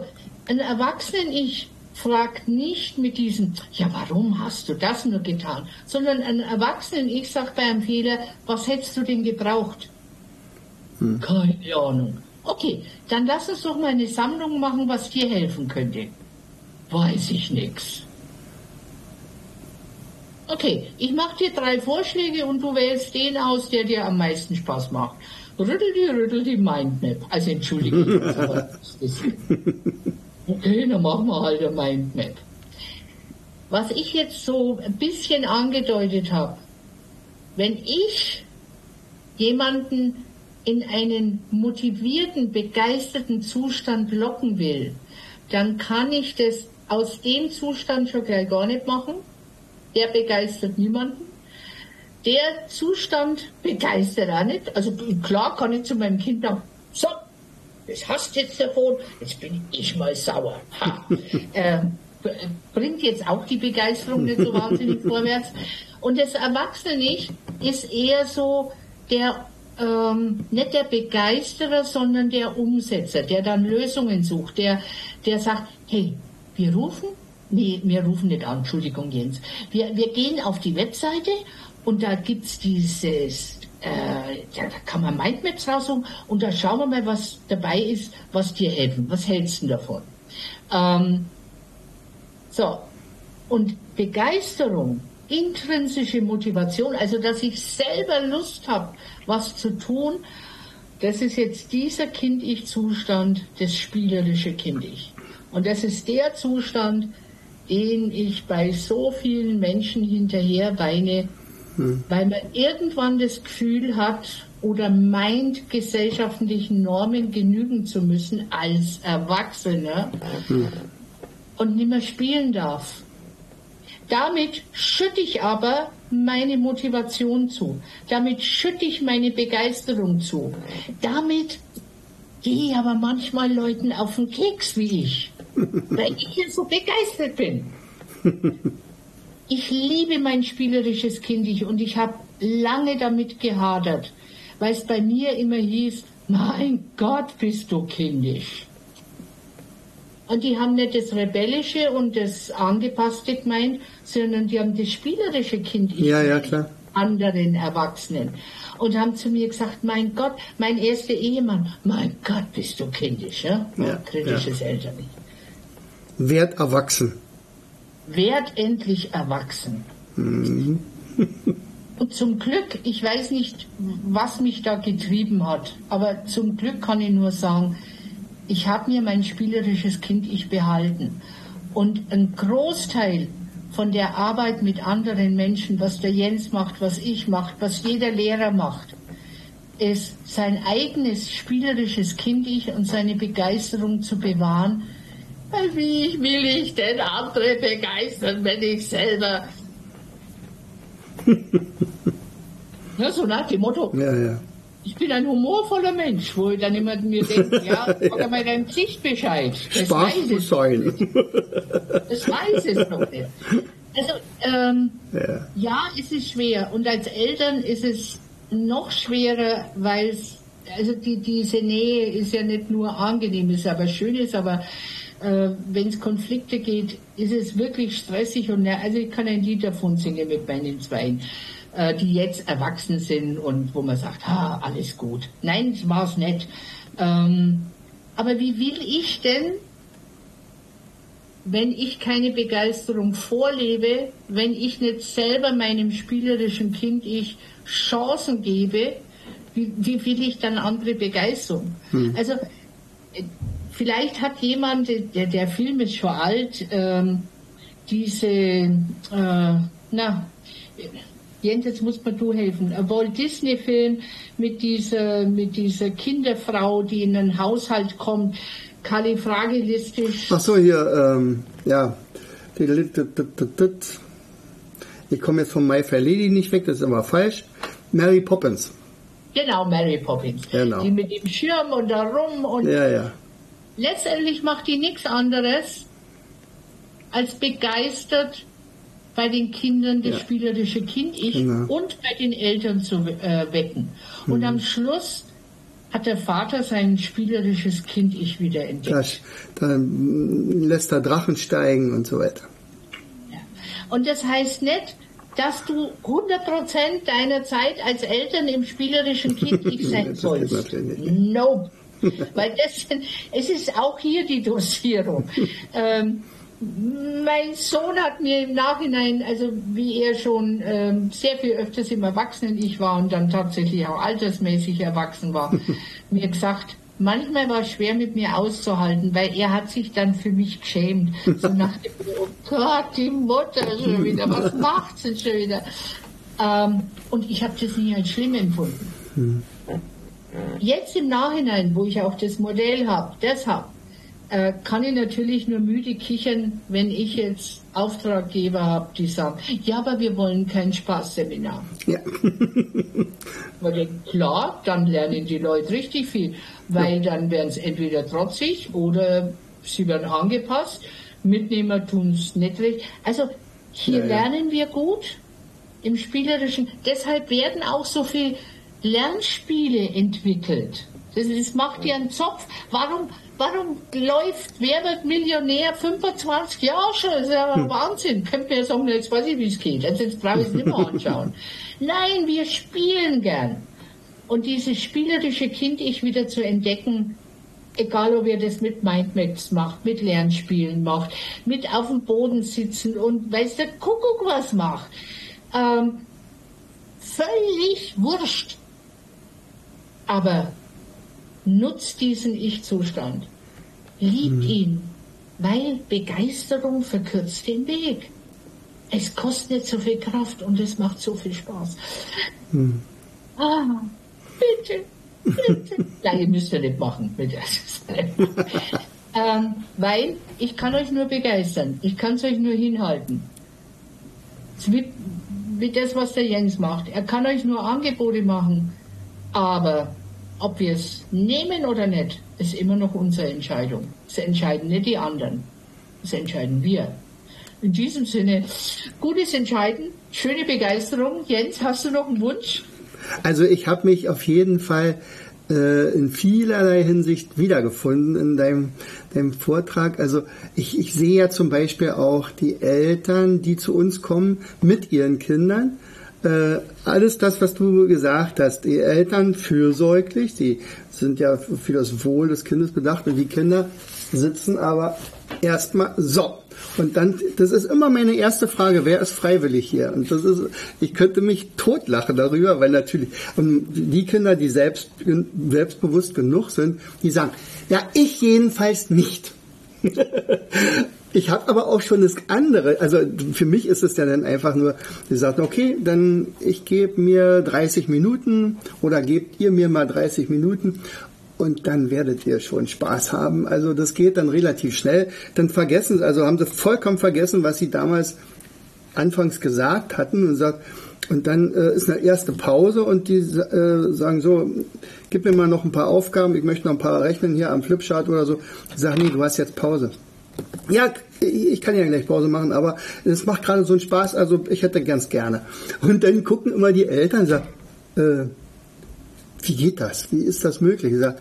Speaker 2: ein Erwachsenen-Ich fragt nicht mit diesem, ja, warum hast du das nur getan, sondern ein Erwachsenen-Ich sagt bei einem Fehler, was hättest du denn gebraucht? Hm. Keine Ahnung. Okay, dann lass uns doch mal eine Sammlung machen, was dir helfen könnte. Weiß ich nichts. Okay, ich mache dir drei Vorschläge und du wählst den aus, der dir am meisten Spaß macht. Rüttel die, rüttel die Mindmap. Also entschuldige okay, dann machen wir halt eine Mindmap. Was ich jetzt so ein bisschen angedeutet habe, wenn ich jemanden in einen motivierten, begeisterten Zustand locken will, dann kann ich das aus dem Zustand schon gleich gar nicht machen. Der begeistert niemanden der Zustand begeistert auch nicht. Also klar kann ich zu meinem Kind sagen, so, das hast du jetzt davon, jetzt bin ich mal sauer. ähm, bringt jetzt auch die Begeisterung nicht so wahnsinnig vorwärts. Und das Erwachsene nicht ist eher so der ähm, nicht der Begeisterer, sondern der Umsetzer, der dann Lösungen sucht, der, der sagt, hey, wir rufen, nee, wir rufen nicht an, Entschuldigung Jens, wir, wir gehen auf die Webseite und da gibt es dieses, äh, da kann man Mindmaps raussuchen und da schauen wir mal, was dabei ist, was dir helfen. Was hältst du davon? Ähm, so, und Begeisterung, intrinsische Motivation, also dass ich selber Lust habe, was zu tun, das ist jetzt dieser Kind-Ich-Zustand, das spielerische Kind-Ich. Und das ist der Zustand, den ich bei so vielen Menschen hinterher weine, hm. Weil man irgendwann das Gefühl hat oder meint, gesellschaftlichen Normen genügen zu müssen als Erwachsener hm. und nicht mehr spielen darf. Damit schütte ich aber meine Motivation zu. Damit schütte ich meine Begeisterung zu. Damit gehe ich aber manchmal Leuten auf den Keks wie ich, weil ich hier so begeistert bin. Ich liebe mein spielerisches Kind und ich habe lange damit gehadert, weil es bei mir immer hieß, mein Gott, bist du kindisch. Und die haben nicht das Rebellische und das Angepasste gemeint, sondern die haben das spielerische Kind
Speaker 1: ja, ja, klar.
Speaker 2: anderen Erwachsenen. Und haben zu mir gesagt, mein Gott, mein erster Ehemann, mein Gott, bist du kindisch. Ja? ja Kritisches ja. Eltern.
Speaker 1: Werd erwachsen
Speaker 2: werd endlich erwachsen. Mhm. Und zum Glück, ich weiß nicht, was mich da getrieben hat, aber zum Glück kann ich nur sagen, ich habe mir mein spielerisches Kind-Ich behalten. Und ein Großteil von der Arbeit mit anderen Menschen, was der Jens macht, was ich macht, was jeder Lehrer macht, ist sein eigenes spielerisches Kind-Ich und seine Begeisterung zu bewahren. Wie will ich denn andere begeistern, wenn ich selber... ja, so nach dem Motto.
Speaker 1: Ja, ja
Speaker 2: ich bin ein humorvoller Mensch, wo ich dann immer mir denke, ja, oder mal dein Gesicht Bescheid.
Speaker 1: Das Spaß muss sein.
Speaker 2: Das weiß es noch nicht. Also, ähm, ja. ja, es ist schwer. Und als Eltern ist es noch schwerer, weil es, also die, diese Nähe ist ja nicht nur angenehm, ist aber schön ist, aber äh, wenn es Konflikte geht, ist es wirklich stressig und also ich kann ein Lied davon singen mit meinen Zweien. Äh, die jetzt erwachsen sind und wo man sagt, ha, alles gut. Nein, es nicht. Ähm, aber wie will ich denn, wenn ich keine Begeisterung vorlebe, wenn ich nicht selber meinem spielerischen Kind ich Chancen gebe, wie, wie will ich dann andere Begeisterung? Hm. Also äh, vielleicht hat jemand, der, der Film ist schon alt, ähm, diese, äh, na, Jens, jetzt muss man du helfen. Ein Walt Disney-Film mit dieser, mit dieser Kinderfrau, die in einen Haushalt kommt, kalifragilistisch.
Speaker 1: Ach so, hier, ähm, ja. Ich komme jetzt von My Fair Lady nicht weg, das ist immer falsch. Mary Poppins.
Speaker 2: Genau, Mary Poppins. Genau. Die mit dem Schirm und da rum und.
Speaker 1: Ja, ja.
Speaker 2: Letztendlich macht die nichts anderes, als begeistert bei den Kindern das ja. spielerische Kind-Ich genau. und bei den Eltern zu äh, wecken. Und mhm. am Schluss hat der Vater sein spielerisches Kind-Ich wieder entdeckt. Das,
Speaker 1: dann lässt er Drachen steigen und so weiter.
Speaker 2: Ja. Und das heißt nicht, dass du 100% deiner Zeit als Eltern im spielerischen Kind-Ich sein sollst. Nope. Weil das, es ist auch hier die Dosierung. ähm, mein Sohn hat mir im Nachhinein, also wie er schon ähm, sehr viel öfters im Erwachsenen-Ich war und dann tatsächlich auch altersmäßig erwachsen war, mir gesagt, manchmal war es schwer mit mir auszuhalten, weil er hat sich dann für mich geschämt. So nach dem, oh Gott, die Mutter schon wieder, was macht sie schon wieder? Ähm, und ich habe das nie als schlimm empfunden. Hm. Jetzt im Nachhinein, wo ich auch das Modell habe, das habe, äh, kann ich natürlich nur müde kichern, wenn ich jetzt Auftraggeber habe, die sagen, ja, aber wir wollen kein Spaßseminar. Ja. Weil klar, dann lernen die Leute richtig viel, weil ja. dann werden sie entweder trotzig oder sie werden angepasst. Mitnehmer tun es nicht recht. Also hier ja, lernen wir gut im Spielerischen. Deshalb werden auch so viele Lernspiele entwickelt. Das, das macht ja einen Zopf. Warum, warum läuft Wer wird Millionär 25 Jahre schon? Das ist ja hm. Wahnsinn. Könnt mir sagen, jetzt weiß ich, wie es geht. Also jetzt brauche ich es nicht mehr anschauen. Nein, wir spielen gern. Und dieses spielerische Kind-Ich wieder zu entdecken, egal ob ihr das mit Mindmaps macht, mit Lernspielen macht, mit auf dem Boden sitzen und weiß der Kuckuck was macht. Ähm, völlig wurscht. Aber nutzt diesen Ich-Zustand. Liebt mhm. ihn, weil Begeisterung verkürzt den Weg. Es kostet nicht so viel Kraft und es macht so viel Spaß. Mhm. Ah, bitte, bitte. Nein, ihr müsst ja nicht machen. Bitte. ähm, weil ich kann euch nur begeistern. Ich kann es euch nur hinhalten. Wie, wie das, was der Jens macht. Er kann euch nur Angebote machen. Aber ob wir es nehmen oder nicht, ist immer noch unsere Entscheidung. Es entscheiden nicht die anderen. Es entscheiden wir. In diesem Sinne, gutes Entscheiden, schöne Begeisterung. Jens, hast du noch einen Wunsch?
Speaker 1: Also ich habe mich auf jeden Fall äh, in vielerlei Hinsicht wiedergefunden in deinem, deinem Vortrag. Also ich, ich sehe ja zum Beispiel auch die Eltern, die zu uns kommen mit ihren Kindern äh, alles das, was du gesagt hast, die Eltern fürsorglich, die sind ja für das Wohl des Kindes bedacht und die Kinder sitzen aber erstmal so. Und dann, das ist immer meine erste Frage, wer ist freiwillig hier? Und das ist, ich könnte mich totlachen darüber, weil natürlich, und die Kinder, die selbst, selbstbewusst genug sind, die sagen, ja, ich jedenfalls nicht. ich habe aber auch schon das andere, also für mich ist es ja dann einfach nur, die sagt, okay, dann ich gebe mir 30 Minuten oder gebt ihr mir mal 30 Minuten und dann werdet ihr schon Spaß haben. Also das geht dann relativ schnell. Dann vergessen, also haben sie vollkommen vergessen, was sie damals anfangs gesagt hatten und sagt, und dann äh, ist eine erste Pause und die äh, sagen so, gib mir mal noch ein paar Aufgaben, ich möchte noch ein paar rechnen hier am Flipchart oder so. Sagen, nee, du hast jetzt Pause. Ja, ich kann ja gleich Pause machen, aber es macht gerade so einen Spaß, also ich hätte ganz gerne. Und dann gucken immer die Eltern und sagen, äh, wie geht das? Wie ist das möglich? Ich sage,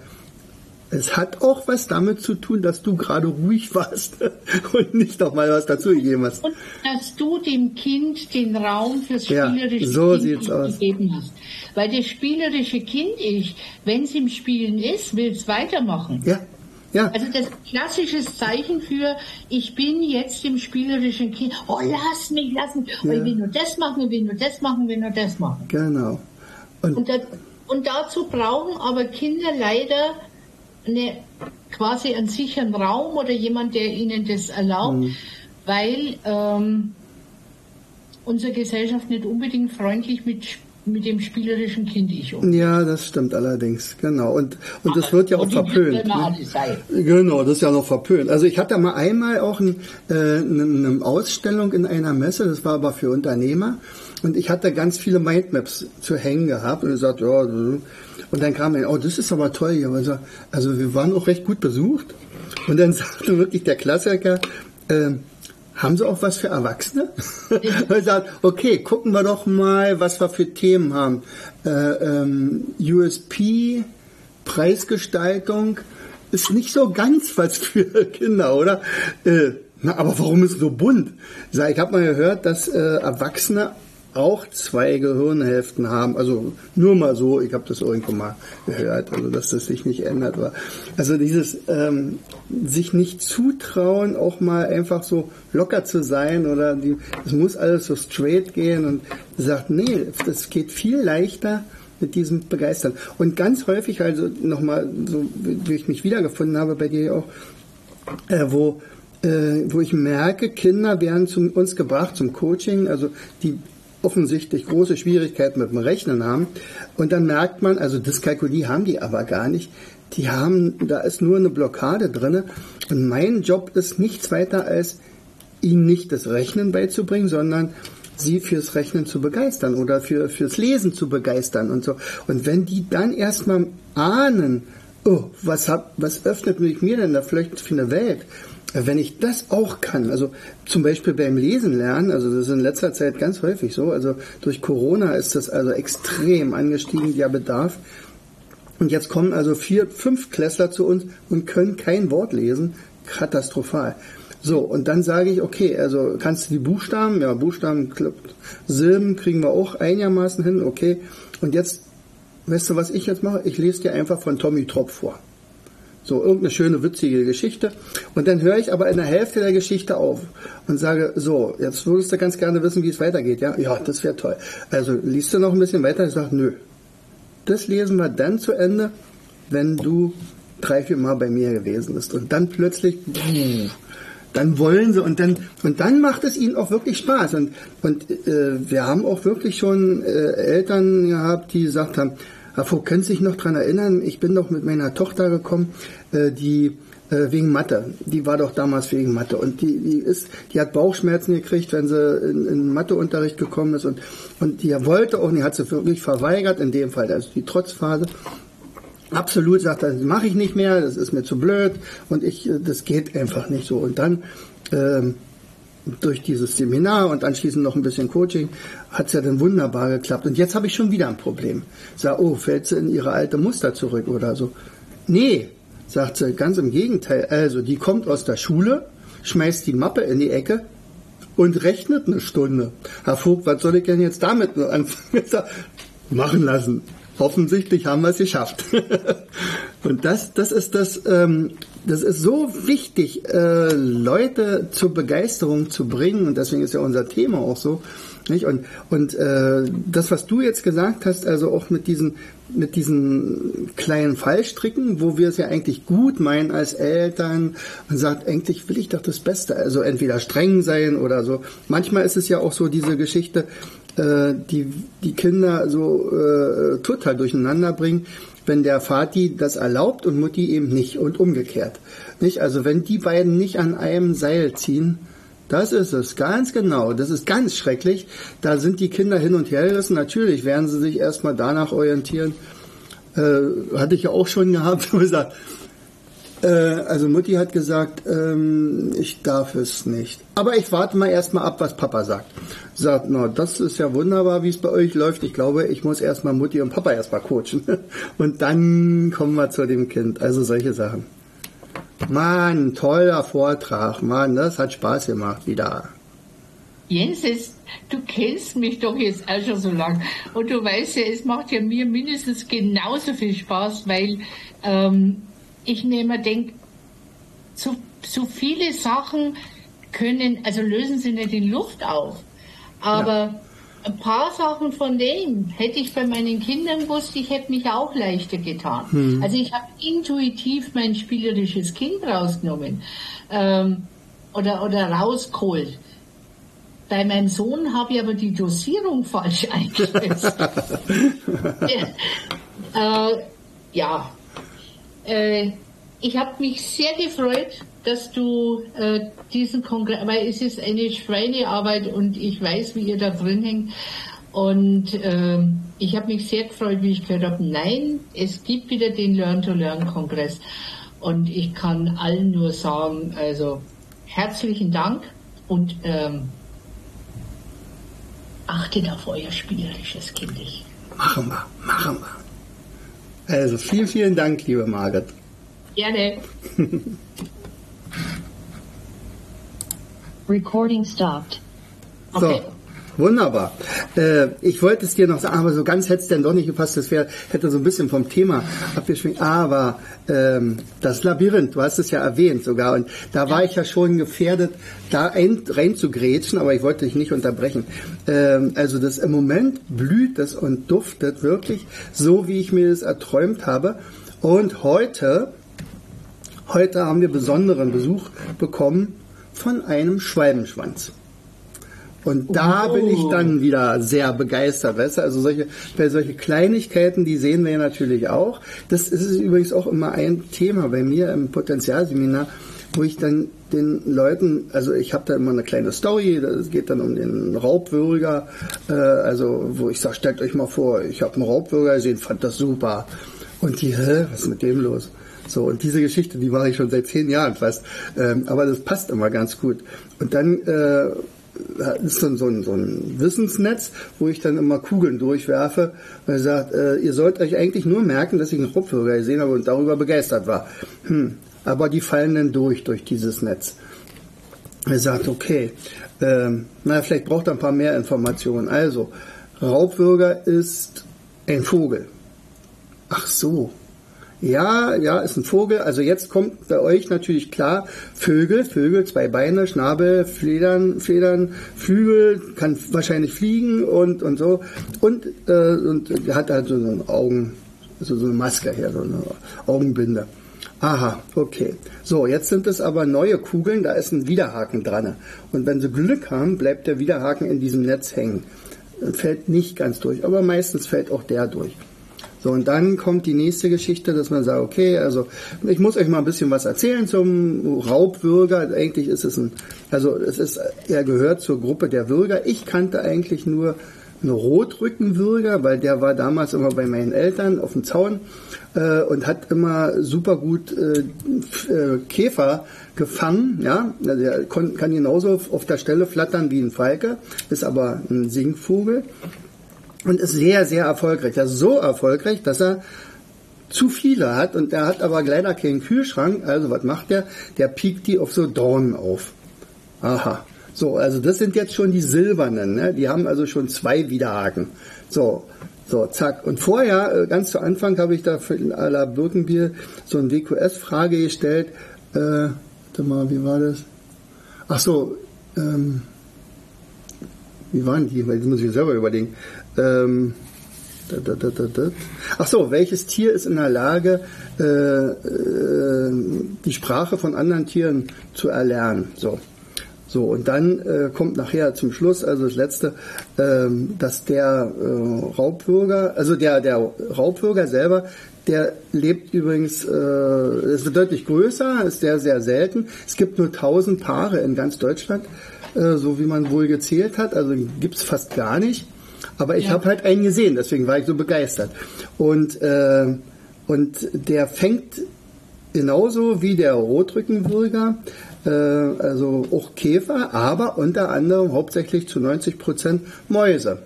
Speaker 1: es hat auch was damit zu tun, dass du gerade ruhig warst und nicht noch mal was dazu gegeben hast. Und
Speaker 2: dass du dem Kind den Raum fürs
Speaker 1: spielerische ja, so Kind gegeben
Speaker 2: hast. Weil das spielerische Kind ich, wenn es im Spielen ist, will es weitermachen.
Speaker 1: Ja. Ja.
Speaker 2: Also das klassische Zeichen für, ich bin jetzt im spielerischen Kind. Oh, lass mich, lass mich. Oh, ich will nur das machen, ich will nur das machen, ich will nur das machen.
Speaker 1: Genau.
Speaker 2: Und, und, das, und dazu brauchen aber Kinder leider eine, quasi einen sicheren Raum oder jemand, der ihnen das erlaubt, mhm. weil ähm, unsere Gesellschaft nicht unbedingt freundlich mit mit dem spielerischen Kind ich um.
Speaker 1: Ja, das stimmt allerdings, genau. Und, und das wird ja auch verpönt. Ne? Genau, das ist ja noch verpönt. Also ich hatte mal einmal auch ein, äh, eine Ausstellung in einer Messe, das war aber für Unternehmer. Und ich hatte ganz viele Mindmaps zu hängen gehabt und gesagt, ja, und dann kam ein, oh, das ist aber toll hier. Also, also wir waren auch recht gut besucht. Und dann sagte wirklich der Klassiker, äh, haben Sie auch was für Erwachsene? sagt, okay, gucken wir doch mal, was wir für Themen haben. Äh, ähm, USP, Preisgestaltung, ist nicht so ganz was für Kinder, oder? Äh, na, aber warum ist es so bunt? Ich habe mal gehört, dass äh, Erwachsene auch zwei Gehirnhälften haben. Also nur mal so, ich habe das irgendwo mal gehört, also dass das sich nicht ändert. War. Also dieses ähm, sich nicht zutrauen, auch mal einfach so locker zu sein oder die, es muss alles so straight gehen und sagt, nee, das geht viel leichter mit diesem Begeistern. Und ganz häufig, also nochmal, so wie ich mich wiedergefunden habe bei dir auch, äh, wo äh, wo ich merke, Kinder werden zu uns gebracht zum Coaching, also die offensichtlich große Schwierigkeiten mit dem Rechnen haben. Und dann merkt man, also Dyskalkulie haben die aber gar nicht. Die haben, da ist nur eine Blockade drin. Und mein Job ist nichts weiter als ihnen nicht das Rechnen beizubringen, sondern sie fürs Rechnen zu begeistern oder für, fürs Lesen zu begeistern und so. Und wenn die dann erstmal ahnen, oh, was, hab, was öffnet mich mir denn da vielleicht für eine Welt? Wenn ich das auch kann, also zum Beispiel beim Lesen lernen, also das ist in letzter Zeit ganz häufig so, also durch Corona ist das also extrem angestiegen, der Bedarf. Und jetzt kommen also vier, fünf Klässler zu uns und können kein Wort lesen. Katastrophal. So, und dann sage ich, okay, also kannst du die Buchstaben, ja, Buchstaben, Silben kriegen wir auch einigermaßen hin, okay. Und jetzt, weißt du, was ich jetzt mache? Ich lese dir einfach von Tommy Tropf vor. So, irgendeine schöne, witzige Geschichte. Und dann höre ich aber in der Hälfte der Geschichte auf und sage, so, jetzt würdest du ganz gerne wissen, wie es weitergeht, ja? Ja, das wäre toll. Also, liest du noch ein bisschen weiter? Ich sage, nö. Das lesen wir dann zu Ende, wenn du drei, vier Mal bei mir gewesen bist. Und dann plötzlich, dann wollen sie und dann und dann macht es ihnen auch wirklich Spaß und und äh, wir haben auch wirklich schon äh, Eltern gehabt, die gesagt haben, Herr Vogt, können Sie sich noch daran erinnern, ich bin doch mit meiner Tochter gekommen, äh, die äh, wegen Mathe. Die war doch damals wegen Mathe und die, die ist, die hat Bauchschmerzen gekriegt, wenn sie in, in Matheunterricht gekommen ist und und die wollte auch, die hat sie wirklich verweigert, in dem Fall, also die Trotzphase. Absolut sagt das mache ich nicht mehr, das ist mir zu blöd und ich, äh, das geht einfach nicht so. Und dann ähm, durch dieses Seminar und anschließend noch ein bisschen Coaching hat es ja dann wunderbar geklappt. Und jetzt habe ich schon wieder ein Problem. Sag, oh, fällt sie in ihre alte Muster zurück oder so? Nee, sagt sie, ganz im Gegenteil. Also, die kommt aus der Schule, schmeißt die Mappe in die Ecke und rechnet eine Stunde. Herr Vogt, was soll ich denn jetzt damit anfangen? Machen lassen. Offensichtlich haben wir es geschafft. und das, das ist das, ähm, das ist so wichtig, äh, Leute zur Begeisterung zu bringen und deswegen ist ja unser Thema auch so. Nicht? Und, und äh, das, was du jetzt gesagt hast, also auch mit diesen, mit diesen kleinen Fallstricken, wo wir es ja eigentlich gut meinen als Eltern und sagt, eigentlich will ich doch das Beste. Also entweder streng sein oder so. Manchmal ist es ja auch so diese Geschichte, äh, die die Kinder so äh, total durcheinander bringen wenn der Vati das erlaubt und Mutti eben nicht und umgekehrt. Nicht? Also wenn die beiden nicht an einem Seil ziehen, das ist es, ganz genau. Das ist ganz schrecklich. Da sind die Kinder hin und her gerissen. Natürlich werden sie sich erstmal danach orientieren. Äh, hatte ich ja auch schon gehabt, äh, also Mutti hat gesagt, ähm, ich darf es nicht. Aber ich warte mal erstmal ab, was Papa sagt. Sagt, na, das ist ja wunderbar, wie es bei euch läuft. Ich glaube, ich muss erstmal Mutti und Papa erstmal coachen. Und dann kommen wir zu dem Kind. Also solche Sachen. Mann, toller Vortrag. Mann, das hat Spaß gemacht wieder.
Speaker 2: Jens, es, du kennst mich doch jetzt auch schon so lang und du weißt ja, es macht ja mir mindestens genauso viel Spaß, weil ähm, ich mir immer denke, so, so viele Sachen können, also lösen sie nicht in Luft auf, aber ja. Ein paar Sachen von dem hätte ich bei meinen Kindern gewusst, ich hätte mich auch leichter getan. Hm. Also ich habe intuitiv mein spielerisches Kind rausgenommen ähm, oder, oder rausgeholt. Bei meinem Sohn habe ich aber die Dosierung falsch eingesetzt. äh, ja, äh, ich habe mich sehr gefreut, dass du äh, diesen Kongress, weil es ist eine Schweinearbeit und ich weiß, wie ihr da drin hängt. Und äh, ich habe mich sehr gefreut, wie ich gehört habe, nein, es gibt wieder den Learn-to-Learn-Kongress. Und ich kann allen nur sagen, also herzlichen Dank und ähm, achtet auf euer spielerisches Kind.
Speaker 1: Machen wir, machen wir. Also vielen, vielen Dank, liebe Margret.
Speaker 2: Gerne. Recording stopped.
Speaker 1: Okay. So. Wunderbar. Äh, ich wollte es dir noch sagen, aber so ganz hätte es denn doch nicht gepasst. Das wär, hätte so ein bisschen vom Thema abgeschwingt. Aber ähm, das Labyrinth, du hast es ja erwähnt sogar. Und da war ich ja schon gefährdet, da ein, rein zu grätschen, aber ich wollte dich nicht unterbrechen. Ähm, also das im Moment blüht das und duftet wirklich so, wie ich mir das erträumt habe. Und heute, heute haben wir besonderen Besuch bekommen von einem Schwalbenschwanz. Und da oh. bin ich dann wieder sehr begeistert, weißt du? Also solche, bei solche Kleinigkeiten, die sehen wir ja natürlich auch. Das ist übrigens auch immer ein Thema bei mir im Potenzialseminar, wo ich dann den Leuten, also ich habe da immer eine kleine Story, das geht dann um den Raubwürger, äh, also wo ich sage, stellt euch mal vor, ich habe einen Raubwürger gesehen, fand das super. Und die, hä, was ist mit dem los? So, und diese Geschichte, die mache ich schon seit zehn Jahren fast. Ähm, aber das passt immer ganz gut. Und dann äh, ist dann so ein, so ein Wissensnetz, wo ich dann immer Kugeln durchwerfe, weil er sagt, äh, ihr sollt euch eigentlich nur merken, dass ich einen Kopfhörer gesehen habe und darüber begeistert war. Hm, aber die fallen dann durch, durch dieses Netz. Er sagt, okay, ähm, na, vielleicht braucht er ein paar mehr Informationen. Also, Raubwürger ist ein Vogel. Ach so, ja, ja, ist ein Vogel. Also jetzt kommt bei euch natürlich klar, Vögel, Vögel, zwei Beine, Schnabel, Federn, Federn, Flügel, kann wahrscheinlich fliegen und, und so. Und, äh, und hat halt so eine Augen, also so eine Maske her, so eine Augenbinde. Aha, okay. So, jetzt sind es aber neue Kugeln, da ist ein Widerhaken dran. Und wenn sie Glück haben, bleibt der Widerhaken in diesem Netz hängen. Fällt nicht ganz durch, aber meistens fällt auch der durch. So, und dann kommt die nächste Geschichte, dass man sagt, okay, also ich muss euch mal ein bisschen was erzählen zum Raubwürger. Eigentlich ist es ein, also es ist, er gehört zur Gruppe der Würger. Ich kannte eigentlich nur einen Rotrückenwürger, weil der war damals immer bei meinen Eltern auf dem Zaun äh, und hat immer super gut äh, äh Käfer gefangen. Ja, also der kann genauso auf der Stelle flattern wie ein Falke, ist aber ein Singvogel und ist sehr, sehr erfolgreich. Er ist so erfolgreich, dass er zu viele hat und er hat aber leider keinen Kühlschrank. Also was macht er? Der piekt die auf so Dornen auf. Aha. So, also das sind jetzt schon die silbernen. Ne? Die haben also schon zwei Widerhaken. So, so, zack. Und vorher, äh, ganz zu Anfang, habe ich da für à la Birkenbier so eine WQS-Frage gestellt. äh, warte mal, wie war das? Ach so, ähm, wie waren die? Das muss ich selber überlegen. Ähm, da, da, da, da. Ach so, welches Tier ist in der Lage, äh, äh, die Sprache von anderen Tieren zu erlernen? So. So, und dann äh, kommt nachher zum Schluss, also das letzte, ähm, dass der äh, Raubbürger, also der, der Raubbürger selber, der lebt übrigens, äh, es wird deutlich größer, ist sehr, sehr selten. Es gibt nur 1000 Paare in ganz Deutschland, äh, so wie man wohl gezählt hat, also gibt's fast gar nicht. Aber ich ja. habe halt einen gesehen, deswegen war ich so begeistert. Und, äh, und der fängt genauso wie der Rotrückenwürger, äh, also auch Käfer, aber unter anderem hauptsächlich zu 90 Prozent Mäuse.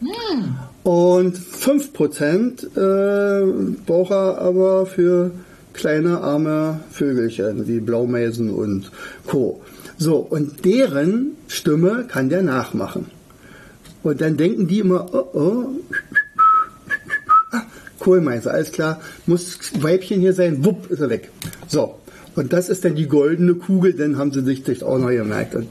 Speaker 1: Hm. Und 5 Prozent äh, braucht er aber für kleine arme Vögelchen wie Blaumeisen und Co. So, und deren Stimme kann der nachmachen. Und dann denken die immer, oh, oh, ah, Kohlmeister, alles klar, muss Weibchen hier sein, wupp, ist er weg. So. Und das ist dann die goldene Kugel, dann haben sie sich das auch noch gemerkt. Und,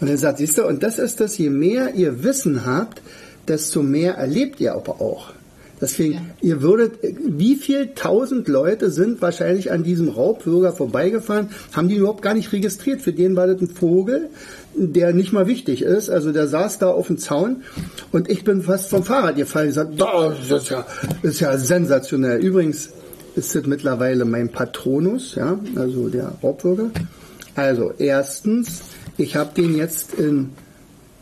Speaker 1: und er sagt, siehst du, und das ist das, je mehr ihr Wissen habt, desto mehr erlebt ihr aber auch. Deswegen, ja. ihr würdet, wie viel tausend Leute sind wahrscheinlich an diesem Raubbürger vorbeigefahren, haben die überhaupt gar nicht registriert. Für den war das ein Vogel, der nicht mal wichtig ist. Also der saß da auf dem Zaun und ich bin fast vom Fahrrad gefallen. Ich gesagt, das ist ja, das ist ja sensationell. Übrigens ist das mittlerweile mein Patronus, ja, also der Raubbürger. Also erstens, ich habe den jetzt in,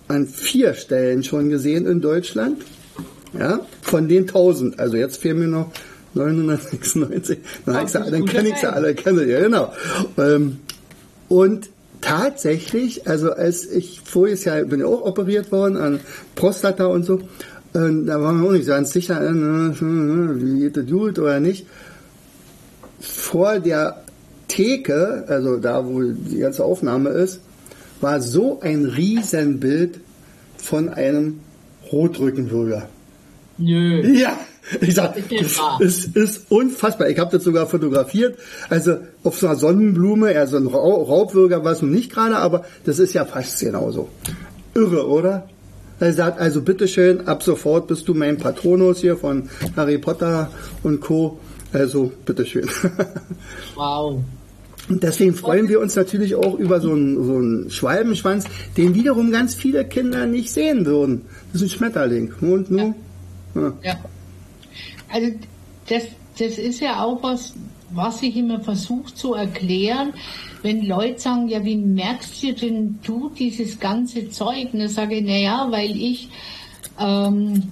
Speaker 1: an vier Stellen schon gesehen in Deutschland. Ja, von den 1000. Also jetzt fehlen mir noch 996. Dann, ich gesagt, dann kenne ich sie alle, kenne ja genau. Ähm, und tatsächlich, also als ich voriges Jahr bin ja auch operiert worden an Prostata und so, und da waren wir auch nicht ganz sicher, äh, wie geht das gut oder nicht. Vor der Theke, also da, wo die ganze Aufnahme ist, war so ein Riesenbild von einem Rotrückenwürger. Nö. Ja, ich sag, es ist unfassbar. Ich habe das sogar fotografiert. Also auf so einer Sonnenblume, ja, so ein Raubwürger war es noch nicht gerade, aber das ist ja fast genauso. Irre, oder? Er sagt, also bitteschön, ab sofort bist du mein Patronus hier von Harry Potter und Co. Also bitteschön. Wow. Und deswegen freuen wir uns natürlich auch über so einen, so einen Schwalbenschwanz, den wiederum ganz viele Kinder nicht sehen würden. Das ist ein Schmetterling. Und nur.
Speaker 2: Ja. Also das, das ist ja auch was, was ich immer versuche zu erklären, wenn Leute sagen, ja, wie merkst du denn du dieses ganze Zeug? Und dann sage ich, naja, weil ich, ähm,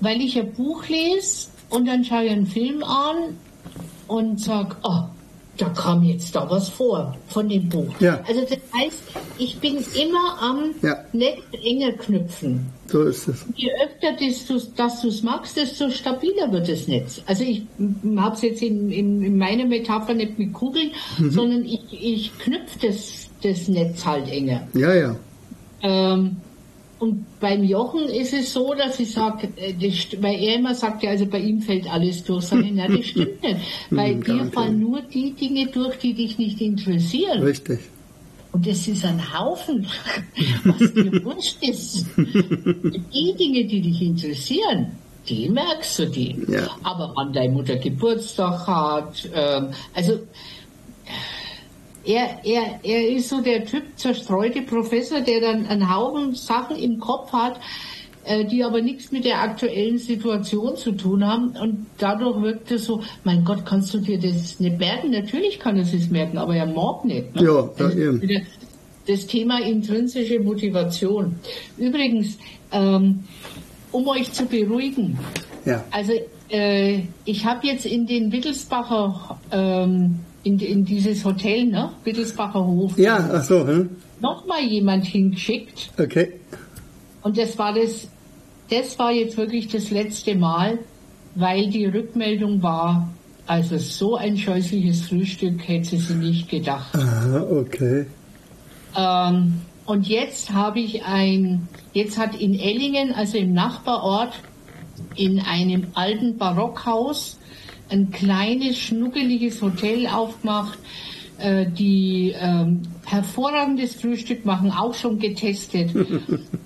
Speaker 2: weil ich ein Buch lese und dann schaue ich einen Film an und sage, oh, da kam jetzt da was vor von dem Buch. Ja. Also das heißt, ich bin immer am ja. Netz enger knüpfen. So ist es. Je öfter dass du es magst, desto stabiler wird das Netz. Also ich habe es jetzt in, in, in, meiner Metapher nicht mit Kugeln, mhm. sondern ich, ich knüpfe das, das Netz halt enger.
Speaker 1: Ja, ja.
Speaker 2: Ähm, und beim Jochen ist es so, dass ich sage, äh, weil er immer sagt, ja, also bei ihm fällt alles durch. Sag ich, na, das stimmt nicht. Weil dir fallen nur die Dinge durch, die dich nicht interessieren.
Speaker 1: Richtig.
Speaker 2: Und das ist ein Haufen, was dir wurscht ist. Die Dinge, die dich interessieren, die merkst du die. Ja. Aber wann deine Mutter Geburtstag hat, ähm, also er, er, er ist so der Typ zerstreute Professor, der dann einen Haufen Sachen im Kopf hat, äh, die aber nichts mit der aktuellen Situation zu tun haben. Und dadurch wirkt es so, mein Gott, kannst du dir das nicht merken? Natürlich kann er es merken, aber er mag nicht. Ne? Ja, ja also, eben. Das Thema intrinsische Motivation. Übrigens, ähm, um euch zu beruhigen, ja. also äh, ich habe jetzt in den Wittelsbacher ähm, in, in dieses Hotel, ne? Wittelsbacher Hof.
Speaker 1: Ja, ach so. Hm?
Speaker 2: Nochmal jemand hingeschickt.
Speaker 1: Okay.
Speaker 2: Und das war das, das war jetzt wirklich das letzte Mal, weil die Rückmeldung war, also so ein scheußliches Frühstück hätte sie nicht gedacht.
Speaker 1: Aha, okay.
Speaker 2: Ähm, und jetzt habe ich ein, jetzt hat in Ellingen, also im Nachbarort, in einem alten Barockhaus, ein kleines, schnuckeliges Hotel aufgemacht, äh, die ähm, hervorragendes Frühstück machen, auch schon getestet.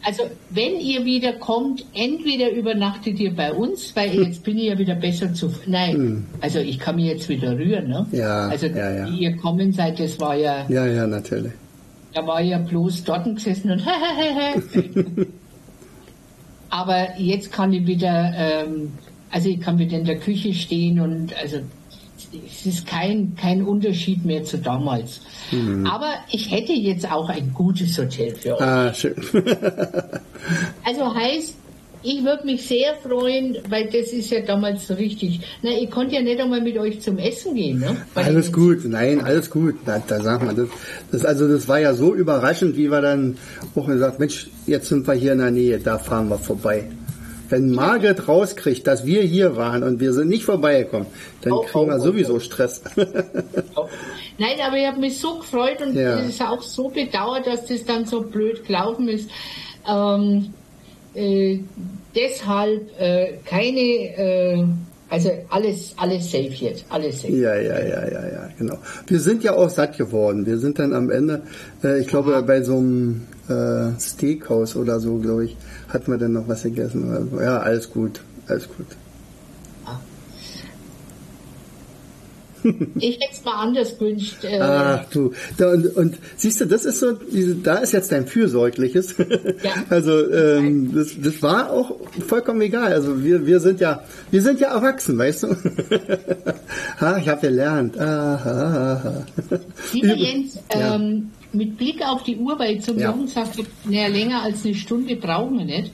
Speaker 2: Also wenn ihr wieder kommt, entweder übernachtet ihr bei uns, weil jetzt bin ich ja wieder besser zu. Nein, hm. also ich kann mich jetzt wieder rühren. Ne?
Speaker 1: Ja,
Speaker 2: also
Speaker 1: ja, ja.
Speaker 2: wie ihr kommen seid, das war ja.
Speaker 1: Ja, ja, natürlich.
Speaker 2: Da war ja bloß dort gesessen und Aber jetzt kann ich wieder, ähm, also ich kann wieder in der Küche stehen und also es ist kein, kein Unterschied mehr zu damals. Mhm. Aber ich hätte jetzt auch ein gutes Hotel für euch.
Speaker 1: Ah, schön.
Speaker 2: also heißt, ich würde mich sehr freuen, weil das ist ja damals richtig. Na, ich konnte ja nicht einmal mit euch zum Essen gehen, ne?
Speaker 1: alles gut, nein, alles gut. Da, da sag mal, das, das, also das war ja so überraschend, wie wir dann auch gesagt, Mensch, jetzt sind wir hier in der Nähe, da fahren wir vorbei. Wenn Margret rauskriegt, dass wir hier waren und wir sind nicht vorbeigekommen, dann oh, kriegen wir oh, sowieso oh. Stress.
Speaker 2: Nein, aber ich habe mich so gefreut und ja. es ist auch so bedauert, dass das dann so blöd gelaufen ist. Ähm, äh, deshalb äh, keine, äh, also alles, alles safe jetzt, alles safe.
Speaker 1: Ja, ja, ja, ja, ja, genau. Wir sind ja auch satt geworden. Wir sind dann am Ende, äh, ich glaube, Aha. bei so einem äh, Steakhouse oder so, glaube ich, hatten wir dann noch was gegessen. Ja, alles gut, alles gut.
Speaker 2: Ich hätte es mal anders gewünscht.
Speaker 1: Äh Ach du, da, und, und, siehst du, das ist so, diese, da ist jetzt dein Fürsorgliches. Ja. Also ähm, das, das war auch vollkommen egal. Also wir, wir sind ja, wir sind ja erwachsen, weißt du? ha, ich habe gelernt. Ah, ha,
Speaker 2: ha, Lieber Jens, ja. ähm, mit Blick auf die Uhr, weil zum ja. Jungen sagt, naja, länger als eine Stunde brauchen wir nicht.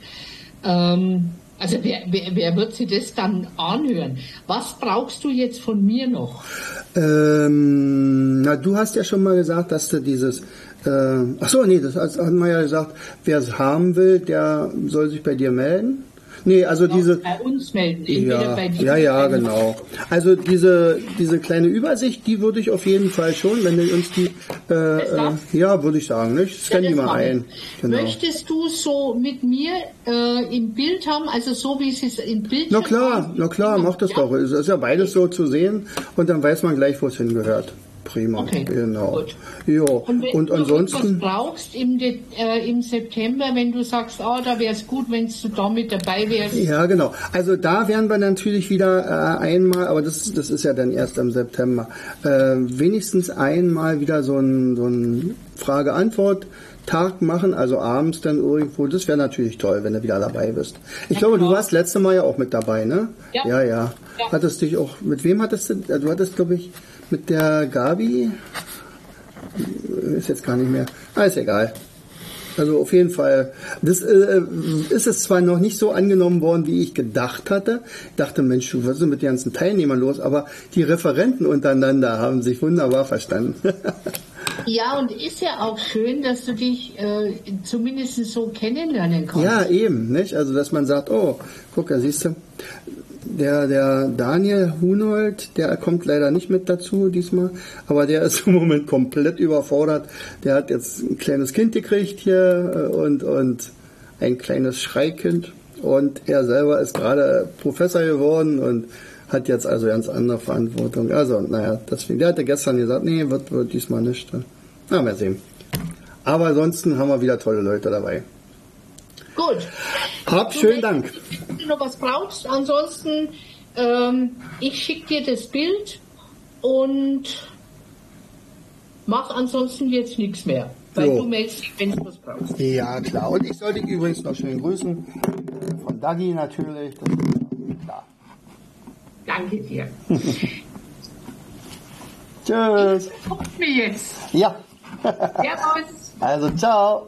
Speaker 2: Ähm, also wer, wer, wer wird sich das dann anhören? Was brauchst du jetzt von mir noch?
Speaker 1: Ähm, na, du hast ja schon mal gesagt, dass du dieses äh, ach so, nee, das hat man ja gesagt, wer es haben will, der soll sich bei dir melden. Nee, also diese.
Speaker 2: Bei uns melden,
Speaker 1: ja. Ja, ja, genau. Also diese, diese kleine Übersicht, die würde ich auf jeden Fall schon, wenn du uns die, äh, äh, ja, würde ich sagen, nicht? Scan ja, die mal ein.
Speaker 2: Genau. Möchtest du so mit mir äh, im Bild haben, also so wie es ist im Bild
Speaker 1: Na klar, na klar, mach das ja. doch. Es ist ja beides so zu sehen und dann weiß man gleich, wo es hingehört. Prima, okay, genau. Gut. Ja,
Speaker 2: und wenn und du ansonsten brauchst im, äh, im September, wenn du sagst, oh, da wäre es gut, wenn du da mit dabei wärst.
Speaker 1: Ja, genau. Also da werden wir natürlich wieder äh, einmal, aber das, das ist ja dann erst im September, äh, wenigstens einmal wieder so ein, so ein Frage-Antwort. Tag machen, also abends dann irgendwo. Das wäre natürlich toll, wenn du wieder dabei bist. Ich ja, glaube, genau. du warst letzte Mal ja auch mit dabei, ne? Ja. Ja, ja. ja. Hattest dich auch, mit wem hattest du, du hattest, glaube ich, mit der Gabi. Ist jetzt gar nicht mehr. Ah, ist egal. Also auf jeden Fall, das äh, ist es zwar noch nicht so angenommen worden, wie ich gedacht hatte. Ich dachte, Mensch, was ist mit den ganzen Teilnehmern los? Aber die Referenten untereinander haben sich wunderbar verstanden.
Speaker 2: ja, und ist ja auch schön, dass du dich äh, zumindest so kennenlernen kannst.
Speaker 1: Ja, eben, nicht? Also dass man sagt, oh, guck, da siehst du, der, der Daniel Hunold, der kommt leider nicht mit dazu diesmal, aber der ist im Moment komplett überfordert. Der hat jetzt ein kleines Kind gekriegt hier äh, und, und ein kleines Schreikind und er selber ist gerade Professor geworden und hat jetzt also ganz andere Verantwortung. Also, naja, deswegen, der hatte gestern gesagt, nee, wird, wird diesmal nicht. Na, mal sehen. Aber ansonsten haben wir wieder tolle Leute dabei.
Speaker 2: Gut.
Speaker 1: Hab schönen Dank.
Speaker 2: Wenn du noch was brauchst, ansonsten, ähm, ich schicke dir das Bild und mach ansonsten jetzt nichts mehr. Weil so. du meldest dich, wenn du was brauchst.
Speaker 1: Ja, klar. Und ich sollte dich übrigens noch schön grüßen. Von Dagi natürlich.
Speaker 2: Klar. Danke dir.
Speaker 1: Tschüss.
Speaker 2: Ich mir jetzt.
Speaker 1: Ja. Servus. Also, ciao.